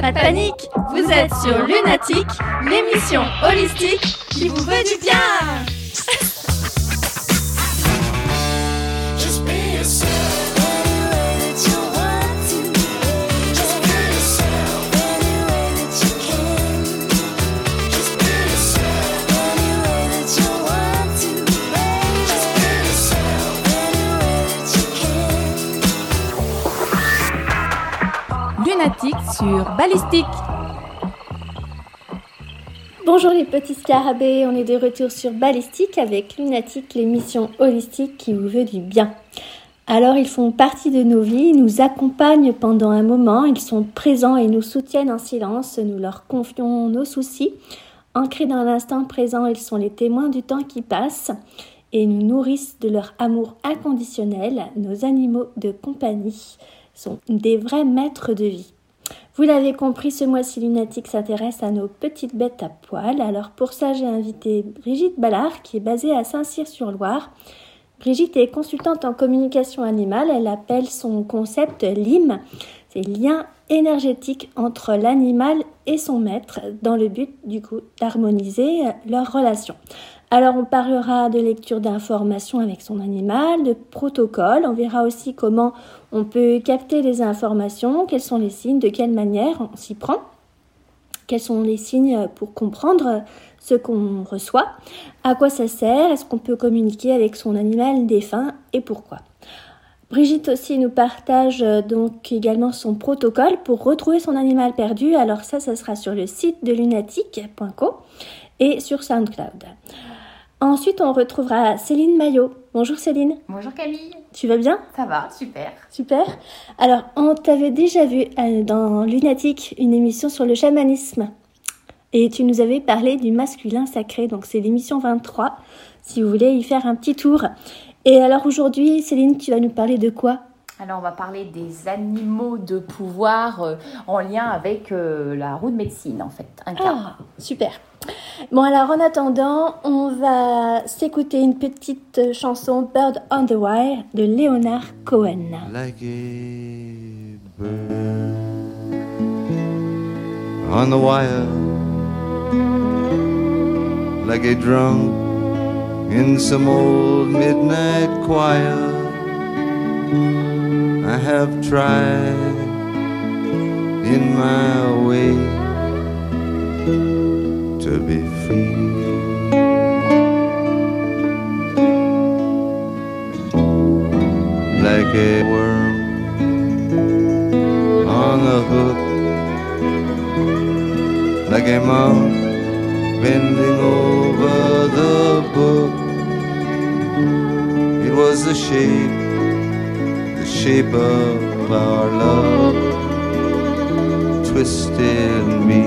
Pas de panique, vous êtes sur Lunatique, l'émission holistique qui vous veut du bien. Bonjour les petits scarabées, on est de retour sur Ballistique avec Lunatique, l'émission holistique qui vous veut du bien. Alors ils font partie de nos vies, nous accompagnent pendant un moment, ils sont présents et nous soutiennent en silence, nous leur confions nos soucis. Ancrés dans l'instant présent, ils sont les témoins du temps qui passe et nous nourrissent de leur amour inconditionnel. Nos animaux de compagnie sont des vrais maîtres de vie. Vous l'avez compris, ce mois-ci Lunatique s'intéresse à nos petites bêtes à poil. Alors pour ça, j'ai invité Brigitte Ballard, qui est basée à Saint-Cyr-sur-Loire. Brigitte est consultante en communication animale. Elle appelle son concept LIM. C'est lien énergétique entre l'animal et son maître dans le but du coup d'harmoniser leur relation. Alors on parlera de lecture d'informations avec son animal, de protocole, on verra aussi comment on peut capter les informations, quels sont les signes, de quelle manière on s'y prend, quels sont les signes pour comprendre ce qu'on reçoit, à quoi ça sert, est-ce qu'on peut communiquer avec son animal défunt et pourquoi. Brigitte aussi nous partage euh, donc également son protocole pour retrouver son animal perdu. Alors ça, ça sera sur le site de lunatique.co et sur SoundCloud. Ensuite, on retrouvera Céline Maillot. Bonjour Céline, Bonjour Camille, tu vas bien? Ça va, super. Super. Alors, on t'avait déjà vu euh, dans Lunatique une émission sur le chamanisme. Et tu nous avais parlé du masculin sacré. Donc, c'est l'émission 23, si vous voulez y faire un petit tour. Et alors, aujourd'hui, Céline, tu vas nous parler de quoi? Alors on va parler des animaux de pouvoir euh, en lien avec euh, la roue de médecine en fait, un. Ah, super. Bon, alors, en attendant, on va s'écouter une petite chanson Bird on the Wire de Leonard Cohen. like a bird on the wire, like a drunk in some old midnight choir. I have tried in my way to be free. like a worm on a hook, like a monk bending over the book. It was the shape, shape of our love, twisted me.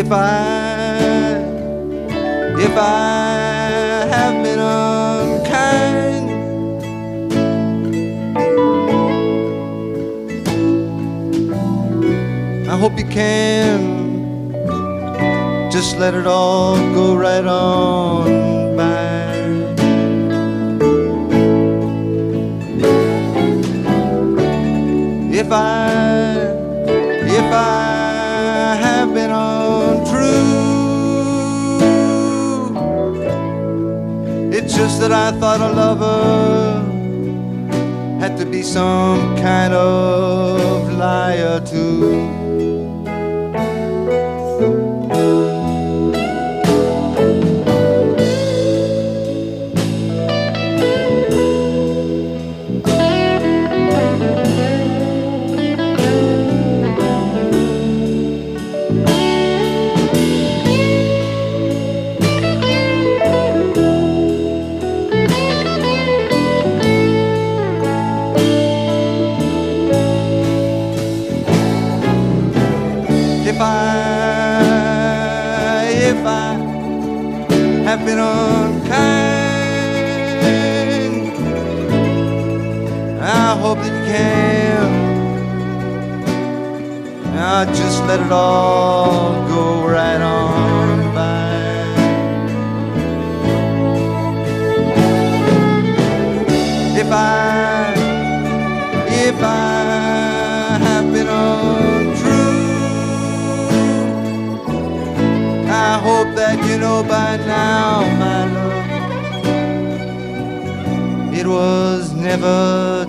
If I if I have been unkind. I hope you can just let it all go right on by. If I, if I have been untrue, it's just that I thought a lover had to be some kind of liar too. Now just let it all go right on by. If I, if I have been untrue. I hope that you know by now, my love, it was never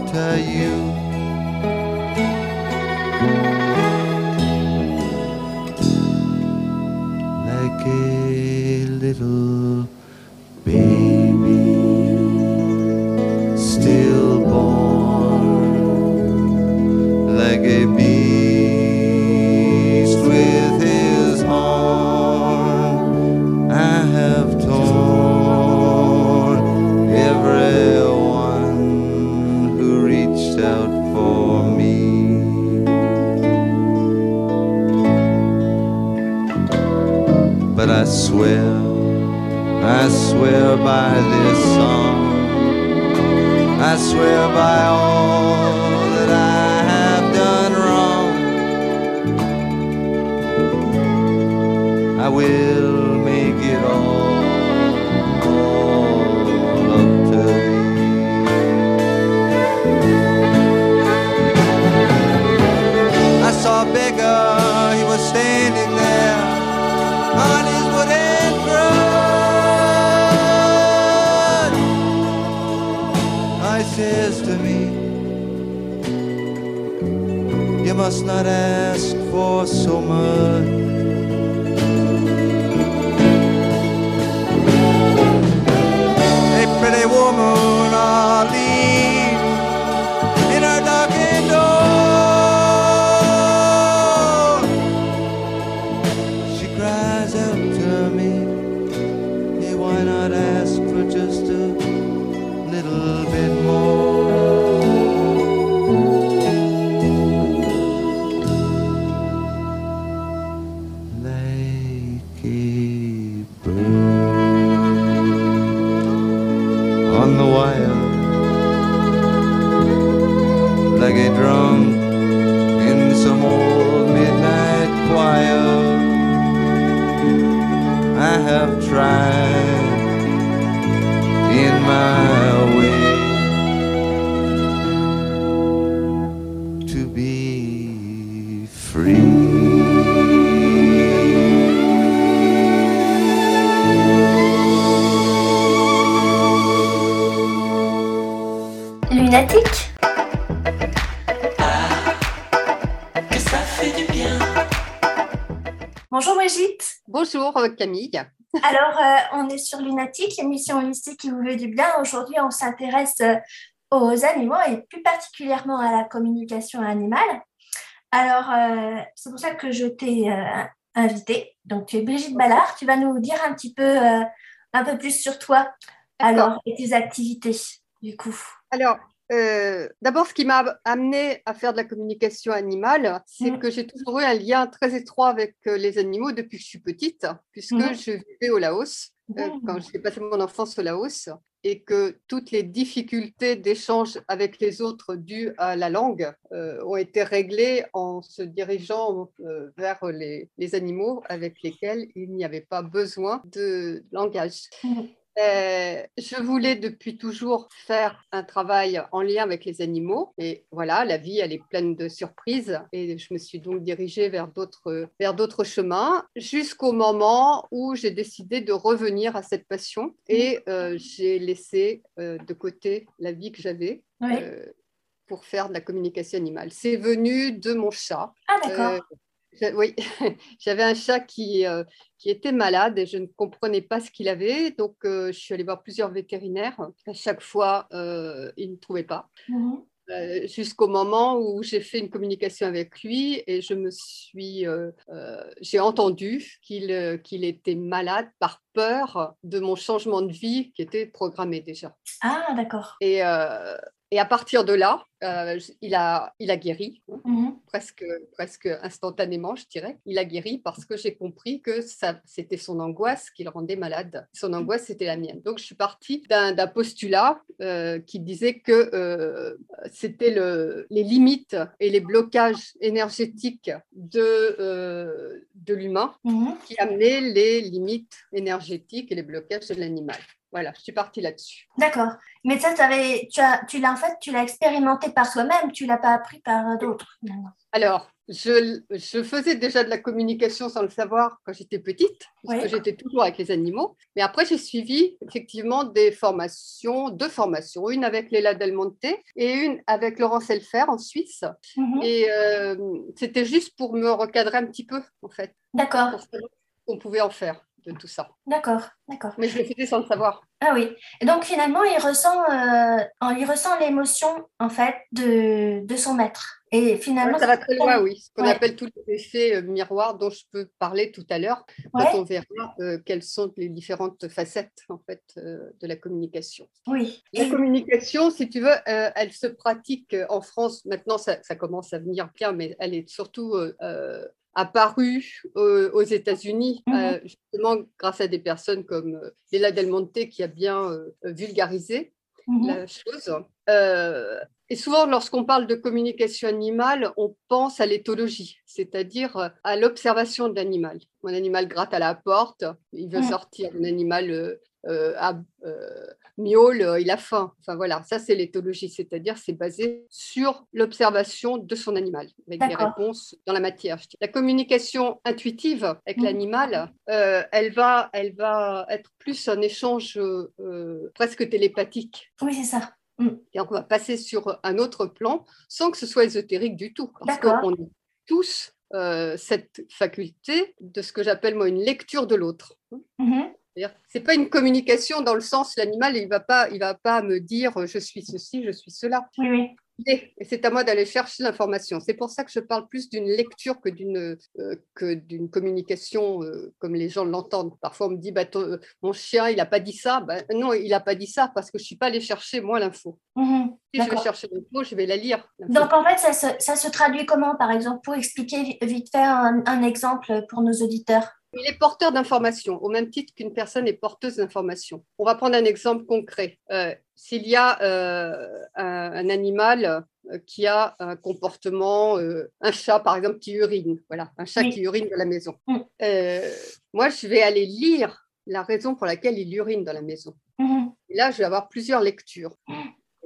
Camille. Alors, euh, on est sur Lunatique, l'émission holistique qui vous veut du bien. Aujourd'hui, on s'intéresse euh, aux animaux et plus particulièrement à la communication animale. Alors, euh, c'est pour ça que je t'ai euh, invitée. Donc, tu es Brigitte Ballard. Tu vas nous dire un petit peu, un peu plus sur toi, alors, et tes activités, du coup. Alors, euh, d'abord, ce qui m'a amené à faire de la communication animale, c'est Mm. que j'ai toujours eu un lien très étroit avec euh, les animaux depuis que je suis petite, puisque Mhm. je vivais au Laos, euh, Mhm. quand j'ai passé mon enfance au Laos, et que toutes les difficultés d'échange avec les autres dues à la langue euh, ont été réglées en se dirigeant vers les, les animaux avec lesquels il n'y avait pas besoin de langage. Mhm. Euh, je voulais depuis toujours faire un travail en lien avec les animaux. Et voilà, la vie, elle est pleine de surprises. Et je me suis donc dirigée vers d'autres, vers d'autres chemins jusqu'au moment où j'ai décidé de revenir à cette passion. Et euh, j'ai laissé euh, de côté la vie que j'avais. Pour faire de la communication animale. C'est venu de mon chat. ah, d'accord. Oui, j'avais un chat qui, euh, qui était malade et je ne comprenais pas ce qu'il avait. Donc, euh, je suis allée voir plusieurs vétérinaires. À chaque fois, euh, ils ne trouvaient pas. Mhm. Euh, Jusqu'au moment où j'ai fait une communication avec lui et je me suis, euh, euh, j'ai entendu qu'il qu'il était malade par peur de mon changement de vie qui était programmé déjà. Ah, d'accord. Et, et à partir de là, euh, il, a, il a guéri. hein Mhm. presque, presque instantanément, je dirais. Il a guéri parce que j'ai compris que c'était son angoisse qui le rendait malade. Son angoisse, c'était la mienne. Donc, je suis partie d'un, postulat euh, qui disait que euh, c'était le, les limites et les blocages énergétiques de, de l'humain Mhm. qui amenaient les limites énergétiques et les blocages de l'animal. Voilà, je suis partie là-dessus. D'accord. Mais ça, t'avais- tu as, tu l'as en fait, tu l'as expérimenté par soi-même, tu l'as pas appris par d'autres. finalement. Alors, je, je faisais déjà de la communication sans le savoir quand j'étais petite, parce Oui. que j'étais toujours avec les animaux. Mais après, j'ai suivi effectivement des formations, deux formations, une avec Léla Del Monte et une avec Laurence Elfer en Suisse. Mhm. Et euh, c'était juste pour me recadrer un petit peu, en fait, D'accord, pour savoir ce qu'on pouvait en faire de tout ça. d'accord, d'accord. Mais je le faisais sans le savoir. Ah oui. Et donc finalement, il ressent, euh, il ressent l'émotion en fait de, de son maître. Et finalement, ça va très loin, oui. Ce qu'on Ouais. appelle tous les effets euh, miroirs dont je peux parler tout à l'heure, Ouais. quand on verra euh, quelles sont les différentes facettes en fait, euh, de la communication. Oui. La communication, si tu veux, elle se pratique en France. Maintenant, ça, ça commence à venir bien, mais elle est surtout euh, euh, aux États-Unis, Mhm. euh, justement grâce à des personnes comme euh, Léla Del Monte qui a bien vulgarisé Mhm. la chose. Euh, et souvent, lorsqu'on parle de communication animale, on pense à l'éthologie, c'est-à-dire à l'observation de l'animal. Mon animal gratte à la porte, il veut Mm. sortir, mon animal euh, a- euh, miaule, euh, il a faim. Enfin voilà, ça c'est l'éthologie, c'est-à-dire c'est basé sur l'observation de son animal, avec des réponses dans la matière. La communication intuitive avec Mm. l'animal, euh, elle, va, elle va être plus un échange euh, presque télépathique. Oui, c'est ça. Et on va passer sur un autre plan sans que ce soit ésotérique du tout. Parce qu'on a tous euh, cette faculté de ce que j'appelle moi une lecture de l'autre. Mhm. C'est pas une communication dans le sens l'animal il va pas il va pas me dire euh, je suis ceci je suis cela. Oui, oui. Et c'est à moi d'aller chercher l'information. C'est pour ça que je parle plus d'une lecture que d'une euh, que d'une communication euh, comme les gens l'entendent. Parfois on me dit bah, ton- mon chien il a pas dit ça. Ben, non il a pas dit ça parce que je suis pas allée chercher moi l'info. Mhm. si je vais chercher l'info je vais la lire. Donc en fait, ça se, ça se traduit comment, par exemple, pour expliquer vi- vite fait un, un exemple pour nos auditeurs? Il est porteur d'informations, au même titre qu'une personne est porteuse d'informations. On va prendre un exemple concret. Euh, S'il y a euh, un, un animal euh, qui a un comportement, euh, un chat par exemple qui urine, voilà, un chat Oui. qui urine dans la maison. Mm. Moi, je vais aller lire la raison pour laquelle il urine dans la maison. Et là, je vais avoir plusieurs lectures.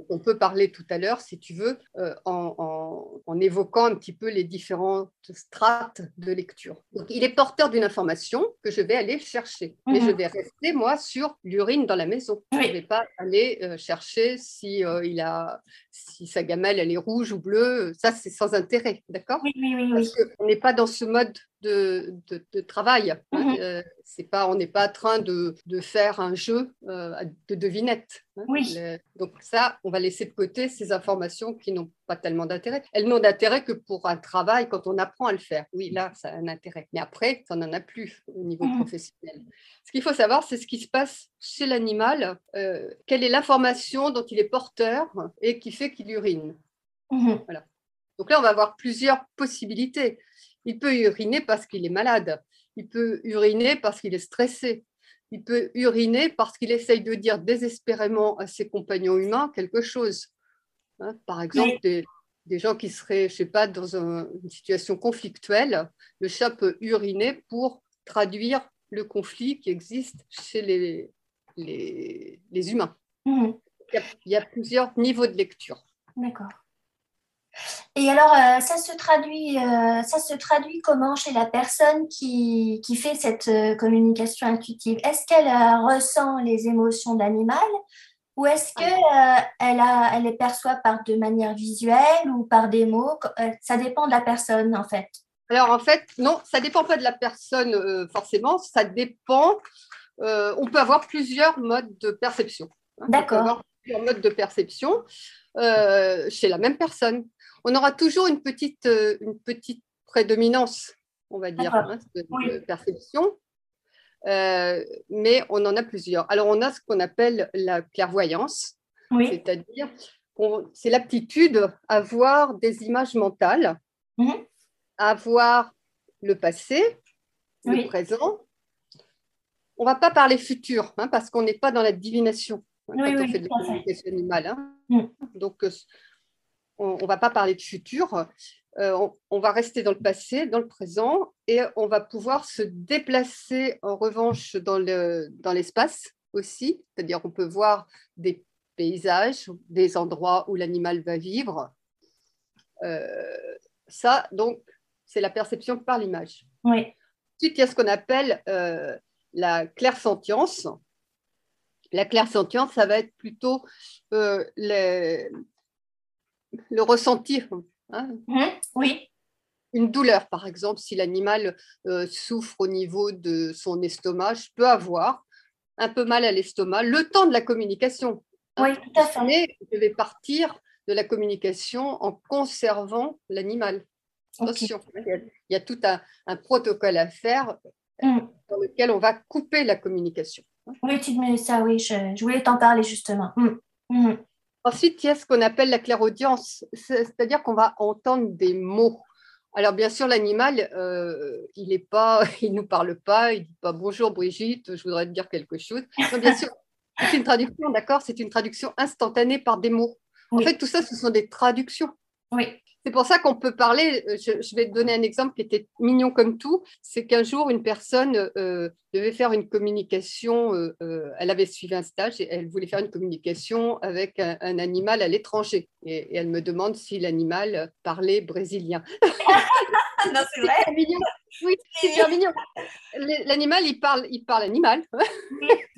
On peut parler tout à l'heure, si tu veux, euh, en, en- en évoquant un petit peu les différentes strates de lecture. Donc, il est porteur d'une information que je vais aller chercher. Mais Mhm. je vais rester, moi, sur l'urine dans la maison. Oui. Je ne vais pas aller euh, chercher si, euh, il a, si sa gamelle, elle est rouge ou bleue. Ça, c'est sans intérêt, d'accord? Oui, oui, oui, oui. parce qu'on n'est pas dans ce mode de, de- de travail. Mhm. Euh, c'est pas, on n'est pas en train de, de faire un jeu euh, de devinette. hein. Oui. Le- donc ça, on va laisser de côté ces informations qui n'ont pas tellement d'intérêt. Elles n'ont d'intérêt que pour un travail quand on apprend à le faire. Oui, là, ça a un intérêt. Mais après, ça n'en a plus au niveau Mhm. professionnel. Ce qu'il faut savoir, c'est ce qui se passe chez l'animal. euh, quelle est l'information dont il est porteur et qui fait qu'il urine. Mhm. Donc là, on va avoir plusieurs possibilités. Il peut uriner parce qu'il est malade. Il peut uriner parce qu'il est stressé. Il peut uriner parce qu'il essaye de dire désespérément à ses compagnons humains quelque chose. Hein, par exemple, des, des gens qui seraient, je sais pas, dans un- une situation conflictuelle, le chat peut uriner pour traduire le conflit qui existe chez les, les, les humains. Mhm. Il y, a, il y a plusieurs niveaux de lecture. D'accord. Et alors, euh, ça se traduit, euh, ça se traduit comment chez la personne qui, qui fait cette euh, communication intuitive? Est-ce qu'elle euh, ressent les émotions d'animal ou est-ce qu'elle elle les perçoit par de manière visuelle ou par des mots? Ça dépend de la personne, en fait. Alors en fait, non, ça dépend pas de la personne forcément, ça dépend. on peut avoir plusieurs modes de perception. hein. On peut D'accord. avoir plusieurs modes de perception chez la même personne. On aura toujours une petite, euh, une petite prédominance, on va dire, hein, de, Oui. de perception. Euh, mais on en a plusieurs. Alors, on a ce qu'on appelle la clairvoyance, Oui. c'est-à-dire c'est l'aptitude à voir des images mentales, Mhm. à voir le passé, Oui. le présent. On ne va pas parler futur, hein, parce qu'on n'est pas dans la divination hein, Oui, quand on oui, fait de tout la animale. hein. Mm. Donc, euh, on ne va pas parler de futur. Euh, on, on va rester dans le passé, dans le présent, et on va pouvoir se déplacer en revanche dans le- dans l'espace aussi, c'est-à-dire on peut voir des paysages, des endroits où l'animal va vivre. Euh, ça, donc, c'est la perception par l'image. Oui. Ensuite, il y a ce qu'on appelle euh, la clairsentience. La clairsentience, ça va être plutôt euh, les- le ressenti. hein. Mhm. Oui. Une douleur, par exemple, si l'animal euh, souffre au niveau de son estomac, je peux avoir un peu mal à l'estomac le temps de la communication. Oui, tout à fait. Mais je vais partir de la communication en conservant l'animal. Il y a, tout un, un protocole à faire Mm. dans lequel on va couper la communication. Oui, tu me ça, oui, je, je voulais t'en parler justement. Mm. Ensuite, il y a ce qu'on appelle la clairaudience, c'est- c'est-à-dire qu'on va entendre des mots. Alors, bien sûr, l'animal, euh, il est pas, il nous parle pas, il dit pas bonjour Brigitte, je voudrais te dire quelque chose. Non, bien sûr, c'est une traduction, d'accord? C'est une traduction instantanée par des mots. Oui. En fait, tout ça, ce sont des traductions. Oui. C'est pour ça qu'on peut parler, euh, je, je vais te donner un exemple qui était mignon comme tout, c'est qu'un jour, une personne euh, devait faire une communication, euh, euh, elle avait suivi un stage et elle voulait faire une communication avec un, un animal à l'étranger. Et, et elle me demande si l'animal parlait brésilien. non, c'est vrai. C'est mignon. Oui, c'est bien mignon. L'animal, il parle, il parle animal. Tout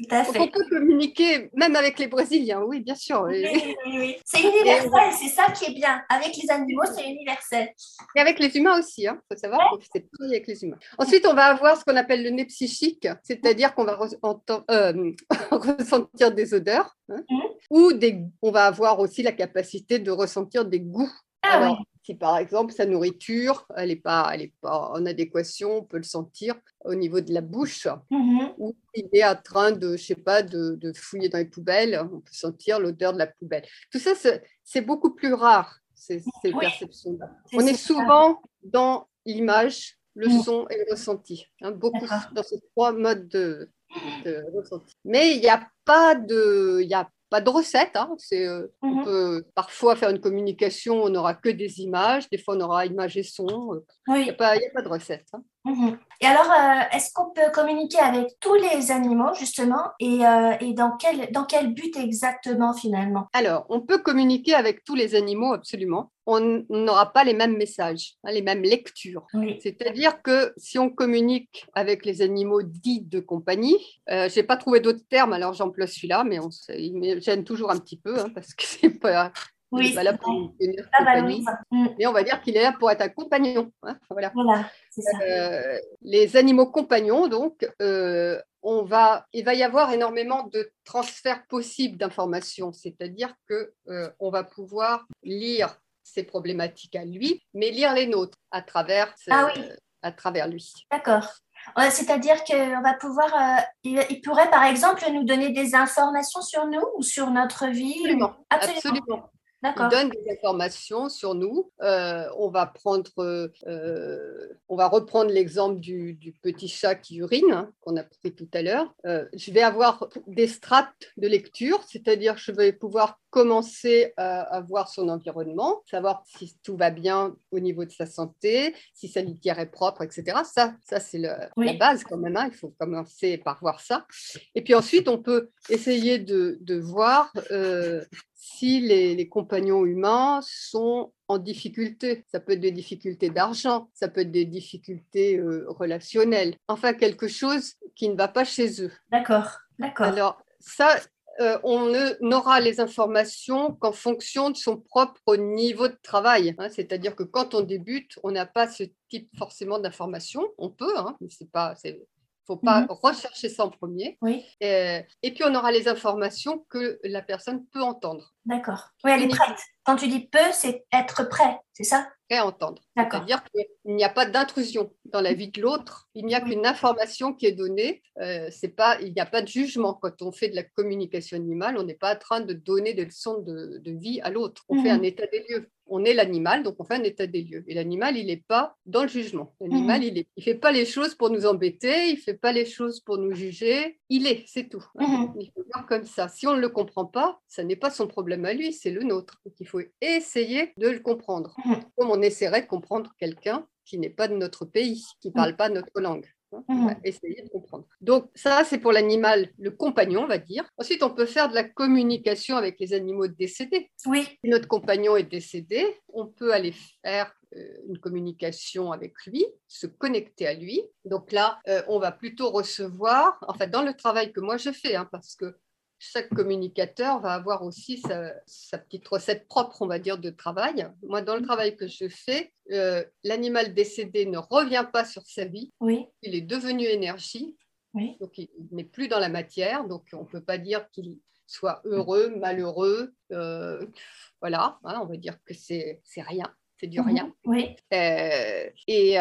à Donc fait. on peut communiquer même avec les Brésiliens, oui, bien sûr. Oui, Et, oui, oui. C'est universel, c'est ça qui est bien. Avec les animaux, c'est universel. et avec les humains aussi, il faut savoir que c'est pareil avec les humains. Ensuite, on va avoir ce qu'on appelle le nez psychique, c'est-à-dire qu'on va re- euh, ressentir des odeurs, hein, Mhm. ou des, on va avoir aussi la capacité de ressentir des goûts. Ah Alors. Si par exemple sa nourriture, elle n'est pas, elle est pas en adéquation, on peut le sentir au niveau de la bouche, Mhm. ou il est en train de, je sais pas, de, de fouiller dans les poubelles, on peut sentir l'odeur de la poubelle. Tout ça, c'est beaucoup plus rare, ces, ces Oui. perceptions-là. On est ça. souvent dans l'image, le Mm. son et le ressenti, hein, beaucoup dans ces trois modes de, de ressenti. Mais il n'y a pas de, il y a pas de recette. hein, c'est, euh, On peut parfois faire une communication, on n'aura que des images, des fois on aura images et son. euh, Il n'y a pas de recette. hein. Mhm. Et alors, euh, est-ce qu'on peut communiquer avec tous les animaux, justement, et, euh, et dans, quel, dans quel but exactement, finalement? Alors, on peut communiquer avec tous les animaux, absolument. On n'aura pas les mêmes messages, hein, les mêmes lectures. Oui. C'est-à-dire que si on communique avec les animaux dits de compagnie, euh, je n'ai pas trouvé d'autres termes, alors j'emploie celui-là, mais on, il me gêne toujours un petit peu, hein, parce que c'est pas, il Oui, pas là pour tenir compagnie. valorise. Mm. Mais on va dire qu'il est là pour être un compagnon. hein, voilà. Voilà, c'est ça. Euh, les animaux compagnons, donc, euh, on va, il va y avoir énormément de transferts possibles d'informations, c'est-à-dire que euh, on va pouvoir lire ses problématiques à lui, mais lire les nôtres à travers, Ah oui. à travers lui. D'accord. C'est-à-dire qu'on va pouvoir, euh, il, il pourrait par exemple nous donner des informations sur nous ou sur notre vie? Absolument, Absolument. absolument. Il D'accord. donne des informations sur nous. Euh, on va prendre, euh, on va reprendre l'exemple du, du petit chat qui urine hein, qu'on a pris tout à l'heure. Euh, je vais avoir des strates de lecture, c'est-à-dire je vais pouvoir commencer à, à voir son environnement, savoir si tout va bien au niveau de sa santé, si sa litière est propre, etc. Ça, ça c'est Oui. la base quand même. hein. Il faut commencer par voir ça. Et puis ensuite, on peut essayer de, de voir si les, les compagnons humains sont en difficulté. Ça peut être des difficultés d'argent, ça peut être des difficultés euh, relationnelles, enfin quelque chose qui ne va pas chez eux. D'accord. D'accord. Alors ça, euh, on n'aura les informations qu'en fonction de son propre niveau de travail. hein. C'est-à-dire que quand on débute, on n'a pas ce type forcément d'informations. On peut, hein, mais c'est pas... c'est- faut pas Mhm. rechercher ça en premier. Oui. Euh, et puis, on aura les informations que la personne peut entendre. D'accord. Oui, elle est prête. Quand tu dis peut, c'est être prêt, c'est ça? Réentendre. D'accord. C'est-à-dire qu'il n'y a pas d'intrusion dans la vie de l'autre. Il n'y a Oui. qu'une information qui est donnée. Euh, c'est pas, il n'y a pas de jugement. Quand on fait de la communication animale, on n'est pas en train de donner des leçons de, de vie à l'autre. On fait Mhm. un état des lieux. On est l'animal, donc on fait un état des lieux. Et l'animal, il n'est pas dans le jugement. L'animal, Mhm. il ne fait pas les choses pour nous embêter, il ne fait pas les choses pour nous juger. Il est, c'est tout. Mhm. Il faut voir comme ça. Si on ne le comprend pas, ça n'est pas son problème à lui, c'est le nôtre. Donc il faut essayer de le comprendre Mhm. comme on essaierait de comprendre quelqu'un qui n'est pas de notre pays, qui ne parle pas notre langue. Hein. Mhm. Essayer de comprendre. Donc ça, c'est pour l'animal, le compagnon, on va dire. Ensuite, on peut faire de la communication avec les animaux décédés. Oui, Si notre compagnon est décédé, on peut aller faire euh, une communication avec lui, se connecter à lui. Donc là, euh, on va plutôt recevoir, en fait, dans le travail que moi je fais, hein, parce que chaque communicateur va avoir aussi sa, sa petite recette propre, on va dire, de travail. Moi, dans le travail que je fais, euh, l'animal décédé ne revient pas sur sa vie, oui, il est devenu énergie, oui. donc il n'est plus dans la matière, donc on ne peut pas dire qu'il soit heureux, malheureux, euh, voilà, hein, on va dire que c'est c'est rien, c'est du rien. Mhm. Oui, Euh, et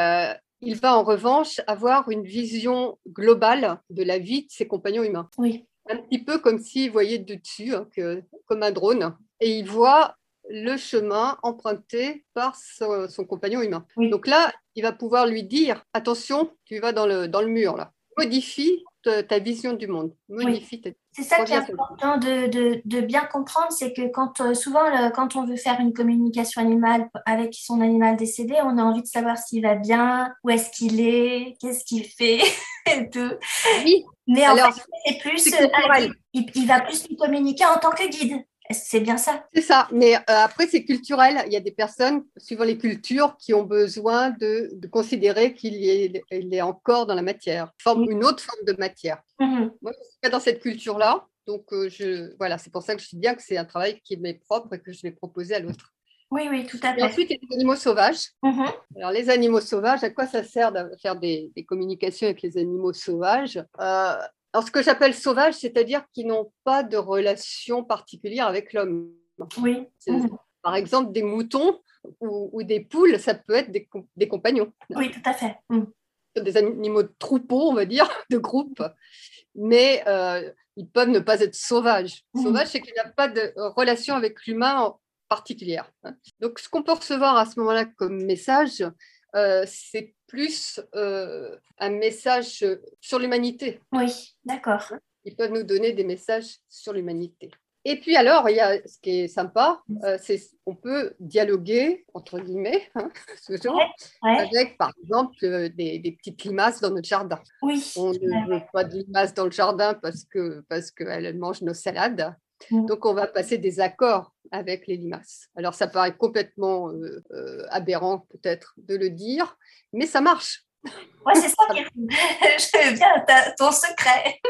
il va en revanche avoir une vision globale de la vie de ses compagnons humains. oui. Un petit peu comme s'il voyait de dessus, hein, que- comme un drone, et il voit le chemin emprunté par son, son compagnon humain. Oui. Donc là, il va pouvoir lui dire, attention, tu vas dans le, dans le mur, là. Modifie ta, ta vision du monde. Modifie ta... C'est ça qui est important de, de, de bien comprendre, c'est que quand euh, souvent le- quand on veut faire une communication animale avec son animal décédé, on a envie de savoir s'il va bien, où est-ce qu'il est, qu'est-ce qu'il fait et tout. Oui, Mais en Alors, fait, c'est plus euh, il, il va plus lui communiquer en tant que guide. C'est bien ça. C'est ça, mais euh, après c'est culturel. Il y a des personnes, suivant les cultures, qui ont besoin de, de considérer qu'il y est, est encore dans la matière, forme, Oui. une autre forme de matière. Mhm. Moi, je suis pas dans cette culture-là, donc euh, je, voilà, c'est pour ça que je dis bien que c'est un travail qui m'est propre et que je vais proposer à l'autre. Oui, oui, tout à Et fait. ensuite, il y a les animaux sauvages. Mhm. Alors, les animaux sauvages, à quoi ça sert de faire des, des communications avec les animaux sauvages? Euh, Alors, ce que j'appelle sauvages, c'est-à-dire qu'ils n'ont pas de relation particulière avec l'homme. Oui. Mhm. Par exemple, des moutons ou, ou des poules, ça peut être des, com- des compagnons, Oui, tout à fait. Mhm. des animaux de troupeau, on va dire, de groupe, mais euh, ils peuvent ne pas être sauvages. Mhm. Sauvage, c'est qu'il n'y a pas de relation avec l'humain particulière. hein. Donc, ce qu'on peut recevoir à ce moment-là comme message, euh, c'est plus euh, un message sur l'humanité. Oui, d'accord. Ils peuvent nous donner des messages sur l'humanité. Et puis alors, il y a ce qui est sympa, euh, c'est qu'on peut dialoguer, entre guillemets, hein, toujours, Ouais. avec, par exemple, euh, des, des petites limaces dans notre jardin. Oui. On ne veut pas de limaces dans le jardin parce que parce qu'elles mangent nos salades. Mm. Donc, on va passer des accords avec les limaces. Alors, ça paraît complètement euh, euh, aberrant, peut-être, de le dire, mais ça marche. Ouais, c'est ça. Je veux bien ton secret.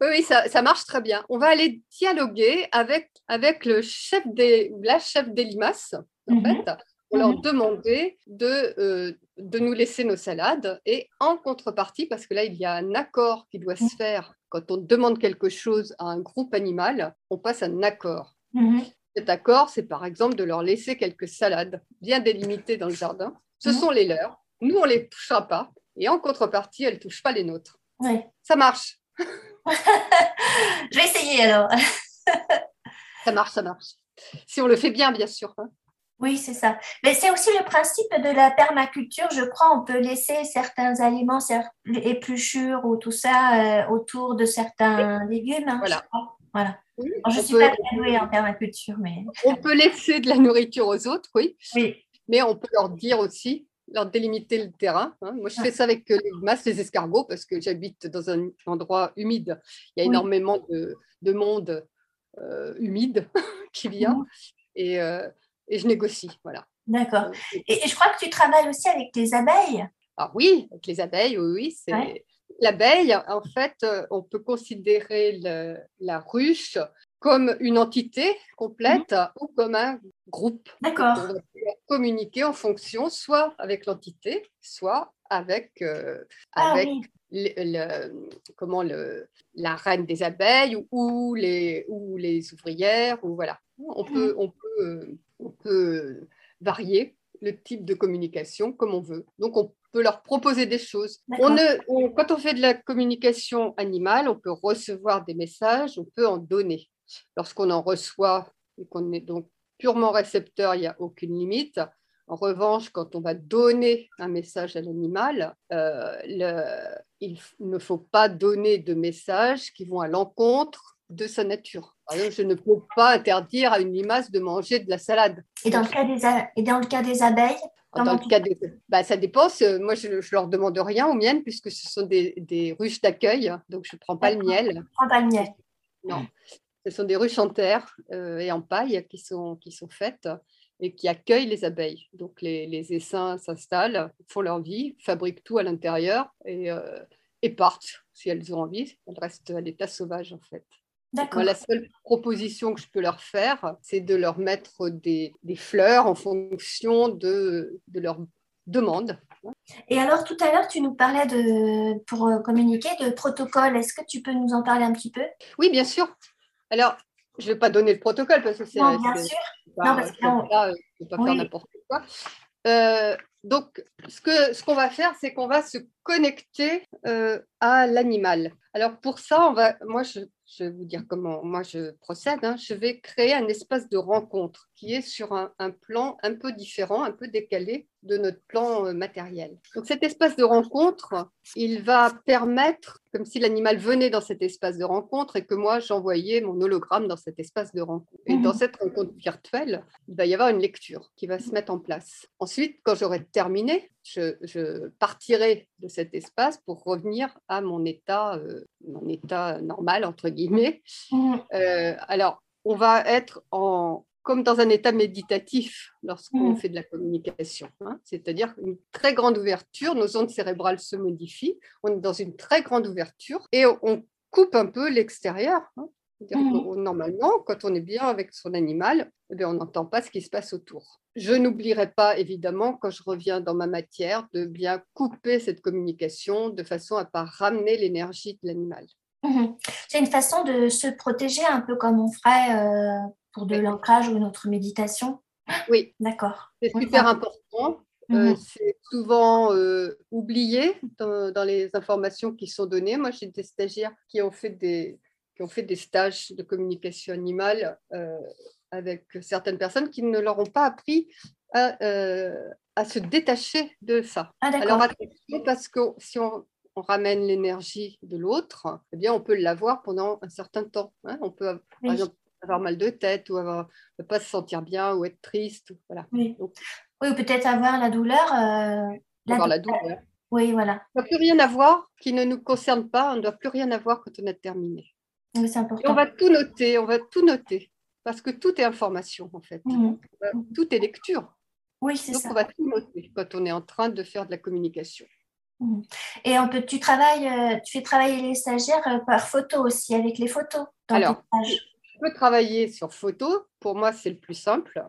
Oui, oui, ça, ça marche très bien. On va aller dialoguer avec, avec le chef des, ou la chef des limaces, en Mhm. fait, pour leur Mhm. demander de, euh, de nous laisser nos salades. Et en contrepartie, parce que là, il y a un accord qui doit se faire quand on demande quelque chose à un groupe animal, on passe un accord. Mhm. Cet accord, c'est par exemple de leur laisser quelques salades bien délimitées dans le jardin. Ce Mhm. sont les leurs. Nous, on ne les touchera pas. Et en contrepartie, elles ne touchent pas les nôtres. Ça marche. Je vais essayer alors. Ça marche, ça marche. Si on le fait bien, bien sûr. hein. Oui, c'est ça. Mais c'est aussi le principe de la permaculture. Je crois on peut laisser certains aliments, épluchures ou tout ça euh, autour de certains légumes. hein, Voilà. je crois. Voilà. Oui, Alors, je ne on suis peut- pas très douée en permaculture, mais On peut laisser de la nourriture aux autres, oui, oui. mais on peut leur dire aussi, leur délimiter le terrain. hein. Moi, je fais ça avec euh, les limaces, les escargots, parce que j'habite dans un endroit humide. Il y a Oui. énormément de, de monde euh, humide qui vient Mhm. et, euh, et je négocie. Voilà. D'accord. Euh, Et, et je crois que tu travailles aussi avec les abeilles. Ah oui, avec les abeilles, oui, oui. C'est... Ouais. L'abeille, en fait, euh, on peut considérer le- la ruche comme une entité complète ou comme un groupe. D'accord. On va communiquer en fonction, soit avec l'entité, soit avec, euh, Ah avec oui. le- le- comment le, la reine des abeilles ou, ou les, ou les ouvrières. Ou voilà. on, peut, on, peut, on peut varier le type de communication comme on veut. Donc, on peut leur proposer des choses. On ne, on- quand on fait de la communication animale, on peut recevoir des messages, on peut en donner. Lorsqu'on en reçoit et qu'on est donc purement récepteur, il n'y a aucune limite. En revanche, quand on va donner un message à l'animal, euh, il ne faut pas donner de messages qui vont à l'encontre de sa nature. Je ne peux pas interdire à une limace de manger de la salade. Et dans le cas des, a- et dans le cas des abeilles, Dans le cas des... bah, ça dépend. Moi, je ne leur demande rien aux miennes puisque ce sont des, des ruches d'accueil. Donc, je ne prends pas le miel. Prends pas le miel. Non. Ce sont des ruches en terre euh, et en paille qui sont, qui sont faites et qui accueillent les abeilles. Donc, les, les essaims s'installent, font leur vie, fabriquent tout à l'intérieur et, euh, et partent si elles ont envie. Elles restent à l'état sauvage, en fait. Moi, la seule proposition que je peux leur faire, c'est de leur mettre des, des fleurs en fonction de, de leur demande. Et alors, tout à l'heure, tu nous parlais de, pour euh, communiquer de protocole. Est-ce que tu peux nous en parler un petit peu? Oui, bien sûr. Alors, je ne vais pas donner le protocole parce que c'est Non, bien c'est- sûr. pas- Non, parce que là, je ne peux pas Oui. faire n'importe quoi. Euh, donc, ce que ce qu'on va faire, c'est qu'on va se connecter euh, à l'animal. Alors pour ça, on va, moi, je, je vais vous dire comment moi je procède. hein. Je vais créer un espace de rencontre qui est sur un, un plan un peu différent, un peu décalé de notre plan euh, matériel. Donc cet espace de rencontre, il va permettre, comme si l'animal venait dans cet espace de rencontre et que moi j'envoyais mon hologramme dans cet espace de rencontre. Et dans Mhm. cette rencontre virtuelle, il va y avoir une lecture qui va se mettre en place. Ensuite, quand j'aurai terminé, je, je partirai de cet espace pour revenir à mon état, euh, mon état normal, entre guillemets. Mhm. Euh, alors, on va être en, comme dans un état méditatif lorsqu'on Mhm. fait de la communication, hein. c'est-à-dire une très grande ouverture, nos ondes cérébrales se modifient, on est dans une très grande ouverture et on- coupe un peu l'extérieur. hein. Que, normalement, quand on est bien avec son animal, eh bien, on n'entend pas ce qui se passe autour. Je n'oublierai pas, évidemment, quand je reviens dans ma matière, de bien couper cette communication de façon à ne pas ramener l'énergie de l'animal. Mhm. C'est une façon de se protéger un peu comme on ferait euh, pour de l'ancrage ou une autre méditation? Oui, D'accord. c'est super important. Euh, Mhm. c'est souvent euh, oublié dans, dans les informations qui sont données. Moi, j'ai des stagiaires qui ont fait des, qui ont fait des stages de communication animale euh, avec certaines personnes qui ne leur ont pas appris à, à se détacher de ça. Ah. Alors attention, parce que si on, on ramène l'énergie de l'autre, eh bien, on peut l'avoir pendant un certain temps. hein. On peut, Oui. par exemple, avoir mal de tête ou avoir, ne pas se sentir bien ou être triste. Voilà. Oui. Donc, Oui, ou peut-être avoir la douleur. euh, la avoir la douleur. douleur. Oui, voilà. On n'a plus rien à voir qui ne nous concerne pas. On ne doit plus rien avoir quand on a terminé. Oui, c'est Et important. on va tout noter. On va tout noter. Parce que tout est information, en fait. Mhm. Tout est lecture. Oui, c'est Donc, ça. on va tout noter quand on est en train de faire de la communication. Et on peut, tu travailles, euh, tu fais travailler les stagiaires euh, par photo aussi, avec les photos dans Alors, peux travailler sur photo, pour moi c'est le plus simple,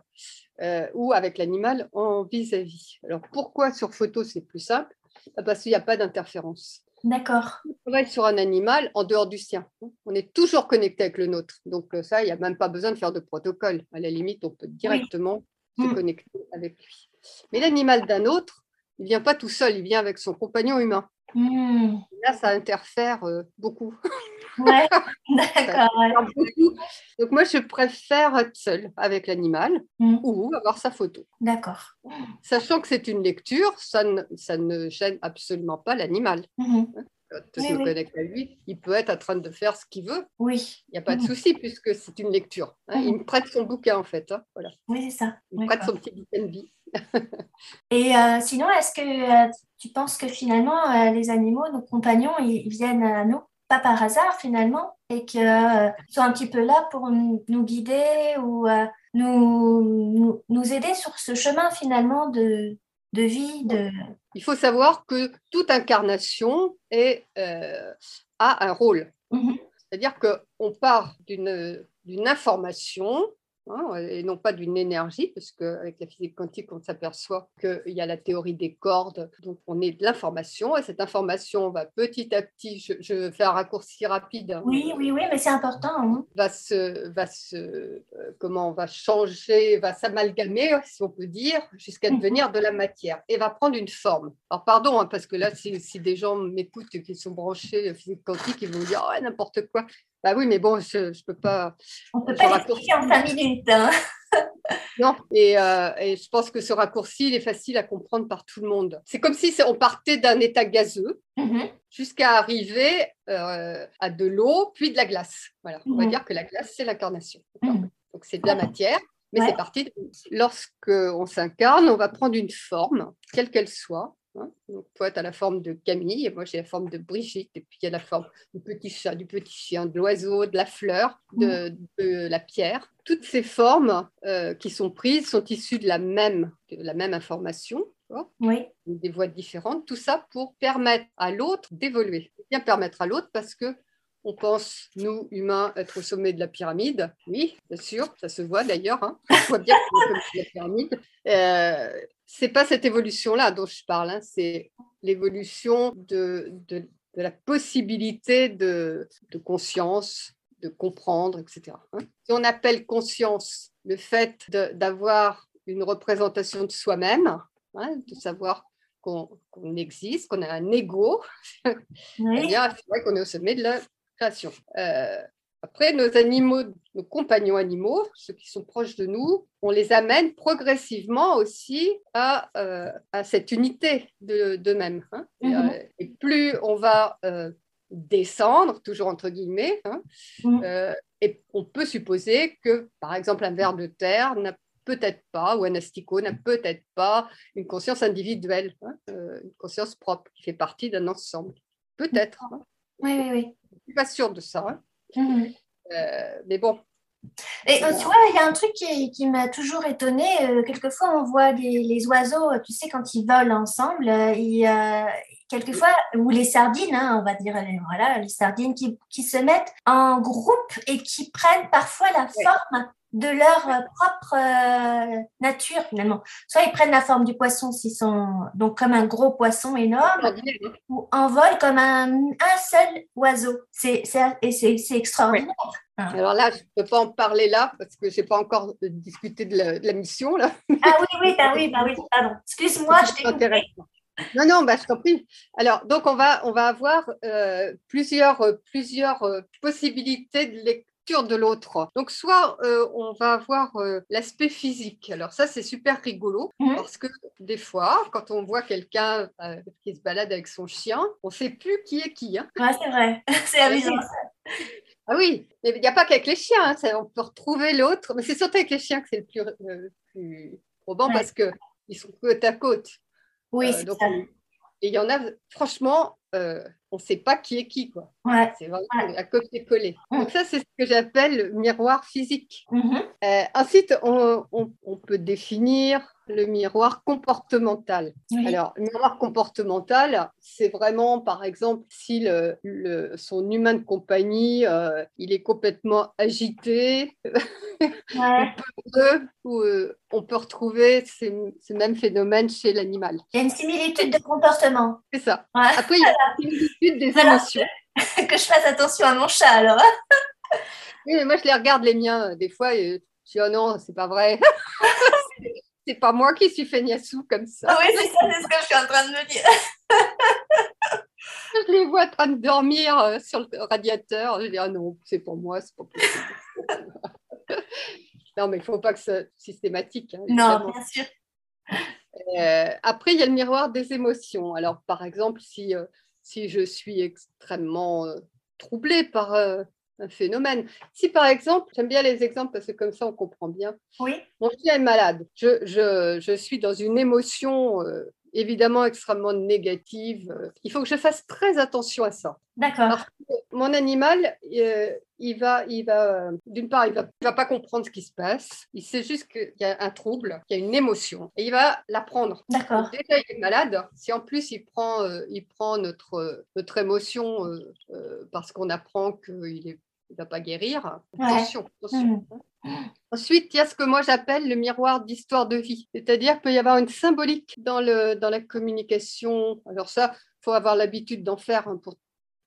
euh, ou avec l'animal en vis-à-vis. Alors pourquoi sur photo c'est plus simple? Bah, Parce qu'il n'y a pas d'interférence. D'accord. On travaille sur un animal en dehors du sien. On est toujours connecté avec le nôtre. Donc euh, ça, il n'y a même pas besoin de faire de protocole. À la limite, on peut directement se Mm. connecter avec lui. Mais l'animal d'un autre, il ne vient pas tout seul, il vient avec son compagnon humain. Hmm. Là, ça interfère euh, beaucoup. Ouais, d'accord. Donc moi, je préfère être seule avec l'animal Mm. ou avoir sa photo. D'accord. Sachant que c'est une lecture, ça ne, ça ne gêne absolument pas l'animal. Mhm. Quand Oui, je me connecte à lui, il peut être en train de faire ce qu'il veut. Oui, Il n'y a pas de Mhm. souci puisque c'est une lecture. hein. Il me prête son bouquin en fait. hein. Voilà. oui, c'est ça. Il me prête son petit bouquin de vie. Et euh, sinon, est-ce que euh, tu penses que finalement, euh, les animaux, nos compagnons, ils, ils viennent à nous, pas par hasard finalement, et qu'ils sont un petit peu là pour nous guider ou euh, nous, nous, nous aider sur ce chemin finalement de, de vie, de... Il faut savoir que toute incarnation est, euh, a un rôle. Mhm. C'est-à-dire qu'on part d'une d'une information hein, et non pas d'une énergie, parce qu'avec la physique quantique, on s'aperçoit qu'il y a la théorie des cordes, donc on est de l'information, et cette information va petit à petit, je, je fais un raccourci rapide, hein, Oui, oui, oui, mais c'est important. hein. va se, va se euh, comment, va changer, va s'amalgamer, si on peut dire, jusqu'à Mhm. devenir de la matière et va prendre une forme. Alors pardon, parce que là, si, si des gens m'écoutent qui sont branchés physique quantique, ils vont dire ouais, n'importe quoi. Bah oui, mais bon, je ne peux pas. On ne peut pas l'expliquer en cinq minutes. hein. Non, et, euh, et je pense que ce raccourci, il est facile à comprendre par tout le monde. C'est comme si on partait d'un état gazeux Mhm. jusqu'à arriver euh, à de l'eau, puis de la glace. Voilà, on va Mhm. dire que la glace, c'est l'incarnation. Mhm. Donc c'est de la matière Mais Ouais. c'est parti. de- Lorsqu'on s'incarne, on va prendre une forme, quelle qu'elle soit. Hein. Donc, toi, tu as la forme de Camille, et moi, j'ai la forme de Brigitte, et puis il y a la forme du petit chat, du petit chien, de l'oiseau, de la fleur, de, de la pierre. Toutes ces formes euh, qui sont prises sont issues de la même, de la même information. Oui. des voies différentes, tout ça pour permettre à l'autre d'évoluer. Bien permettre à l'autre parce que on pense, nous, humains, être au sommet de la pyramide. Oui, bien sûr, ça se voit d'ailleurs. Hein. On voit bien qu'on est au sommet de la pyramide. Euh, c'est pas cette évolution-là dont je parle, hein, c'est l'évolution de, de, de la possibilité de, de conscience, de comprendre, etc. hein. Si on appelle conscience le fait d'avoir une représentation de soi-même, de savoir qu'on existe, qu'on a un ego, eh Oui. bien, c'est vrai qu'on est au sommet de la création. Euh, après, nos animaux, nos compagnons animaux, ceux qui sont proches de nous, on les amène progressivement aussi à, euh, à cette unité de- d'eux-mêmes. hein. Et, Mhm. euh, et plus on va euh, descendre, toujours entre guillemets, hein, Mhm. euh, et on peut supposer que, par exemple, un ver de terre n'a peut-être pas, ou un asticot n'a peut-être pas une conscience individuelle, hein, une conscience propre qui fait partie d'un ensemble. Peut-être. hein. Oui, oui, oui. Suis pas sûre de ça. hein. Euh, mais bon, Et euh, tu vois, il y a un truc qui, qui m'a toujours étonnée. Euh, quelquefois, on voit les, les oiseaux, tu sais, quand ils volent ensemble, euh, ils, euh, quelquefois, ou les sardines, hein, on va dire, voilà, les sardines qui, qui se mettent en groupe et qui prennent parfois la Ouais. forme de leur euh, propre euh, nature, finalement. Soit ils prennent la forme du poisson s'ils sont donc comme un gros poisson énorme, ou en vol comme un, un seul oiseau. C'est, c'est, et c'est, c'est extraordinaire. alors là, je ne peux pas en parler là parce que je n'ai pas encore euh, discuté de la, de la mission. Là. Ah oui, oui, bah oui, bah oui, pardon. Excuse-moi, je t'ai. Non, non, bah, je t'en prie. Alors, donc, on va, on va avoir euh, plusieurs, plusieurs possibilités de lecture de l'autre. Donc, soit euh, on va avoir euh, l'aspect physique. Alors, ça, c'est super rigolo Mhm. parce que des fois, quand on voit quelqu'un euh, qui se balade avec son chien, on ne sait plus qui est qui. hein. Ouais, c'est vrai. C'est amusant. Ah oui, mais il n'y a pas qu'avec les chiens, hein, ça, on peut retrouver l'autre, mais c'est surtout avec les chiens que c'est le plus, plus probant Ouais. parce qu'ils sont côte à côte. Oui, c'est donc, ça. on- Et il y en a, franchement, euh, on ne sait pas qui est qui. quoi. Ouais. C'est vraiment Ouais. à copier-coller. Mm. Donc ça, c'est ce que j'appelle le miroir physique. Euh, ensuite, on, on- on peut définir le miroir comportemental. Oui. Alors, le miroir comportemental, c'est vraiment, par exemple, si le, le- son humain de compagnie, euh, il est complètement agité, Ouais. ou, euh, on peut retrouver ces, ces mêmes phénomènes chez l'animal. Il y a une similitude de comportement. C'est ça. Ouais. Après, il y a des Voilà. émotions. que je fasse attention à mon chat alors. Oui, mais moi, je les regarde, les miens, euh, des fois, et je dis, oh non, c'est pas vrai. c'est pas moi qui suis feignassou comme ça. Ah oui, c'est ça, c'est ce que je suis en train de me dire. Je les vois en train de dormir euh, sur le radiateur. Je dis, ah non, c'est pour moi, c'est pas possible. non, mais il ne faut pas que ce soit systématique. hein, Non, bien sûr. Euh, après, il y a le miroir des émotions. Alors, par exemple, si, euh, si je suis extrêmement euh, troublée par euh, un phénomène, si par exemple, j'aime bien les exemples parce que comme ça, on comprend bien. Oui. Mon chien est malade. Je, je, je suis dans une émotion euh, évidemment extrêmement négative. Euh, Il faut que je fasse très attention à ça. D'accord. Mon animal, euh, il va, il va, euh, d'une part, il va, il va pas comprendre ce qui se passe. Il sait juste qu'il y a un trouble, qu'il y a une émotion, et il va la prendre. D'accord. Déjà, il est malade. Si en plus il prend, euh, il prend notre, notre émotion euh, parce qu'on apprend qu'il est il va pas guérir. Ouais. Attention, attention. Mhm. Ensuite, il y a ce que moi j'appelle le miroir d'histoire de vie. C'est-à-dire qu'il peut y avoir une symbolique dans, le, la communication. Alors ça, il faut avoir l'habitude d'en faire hein, pour,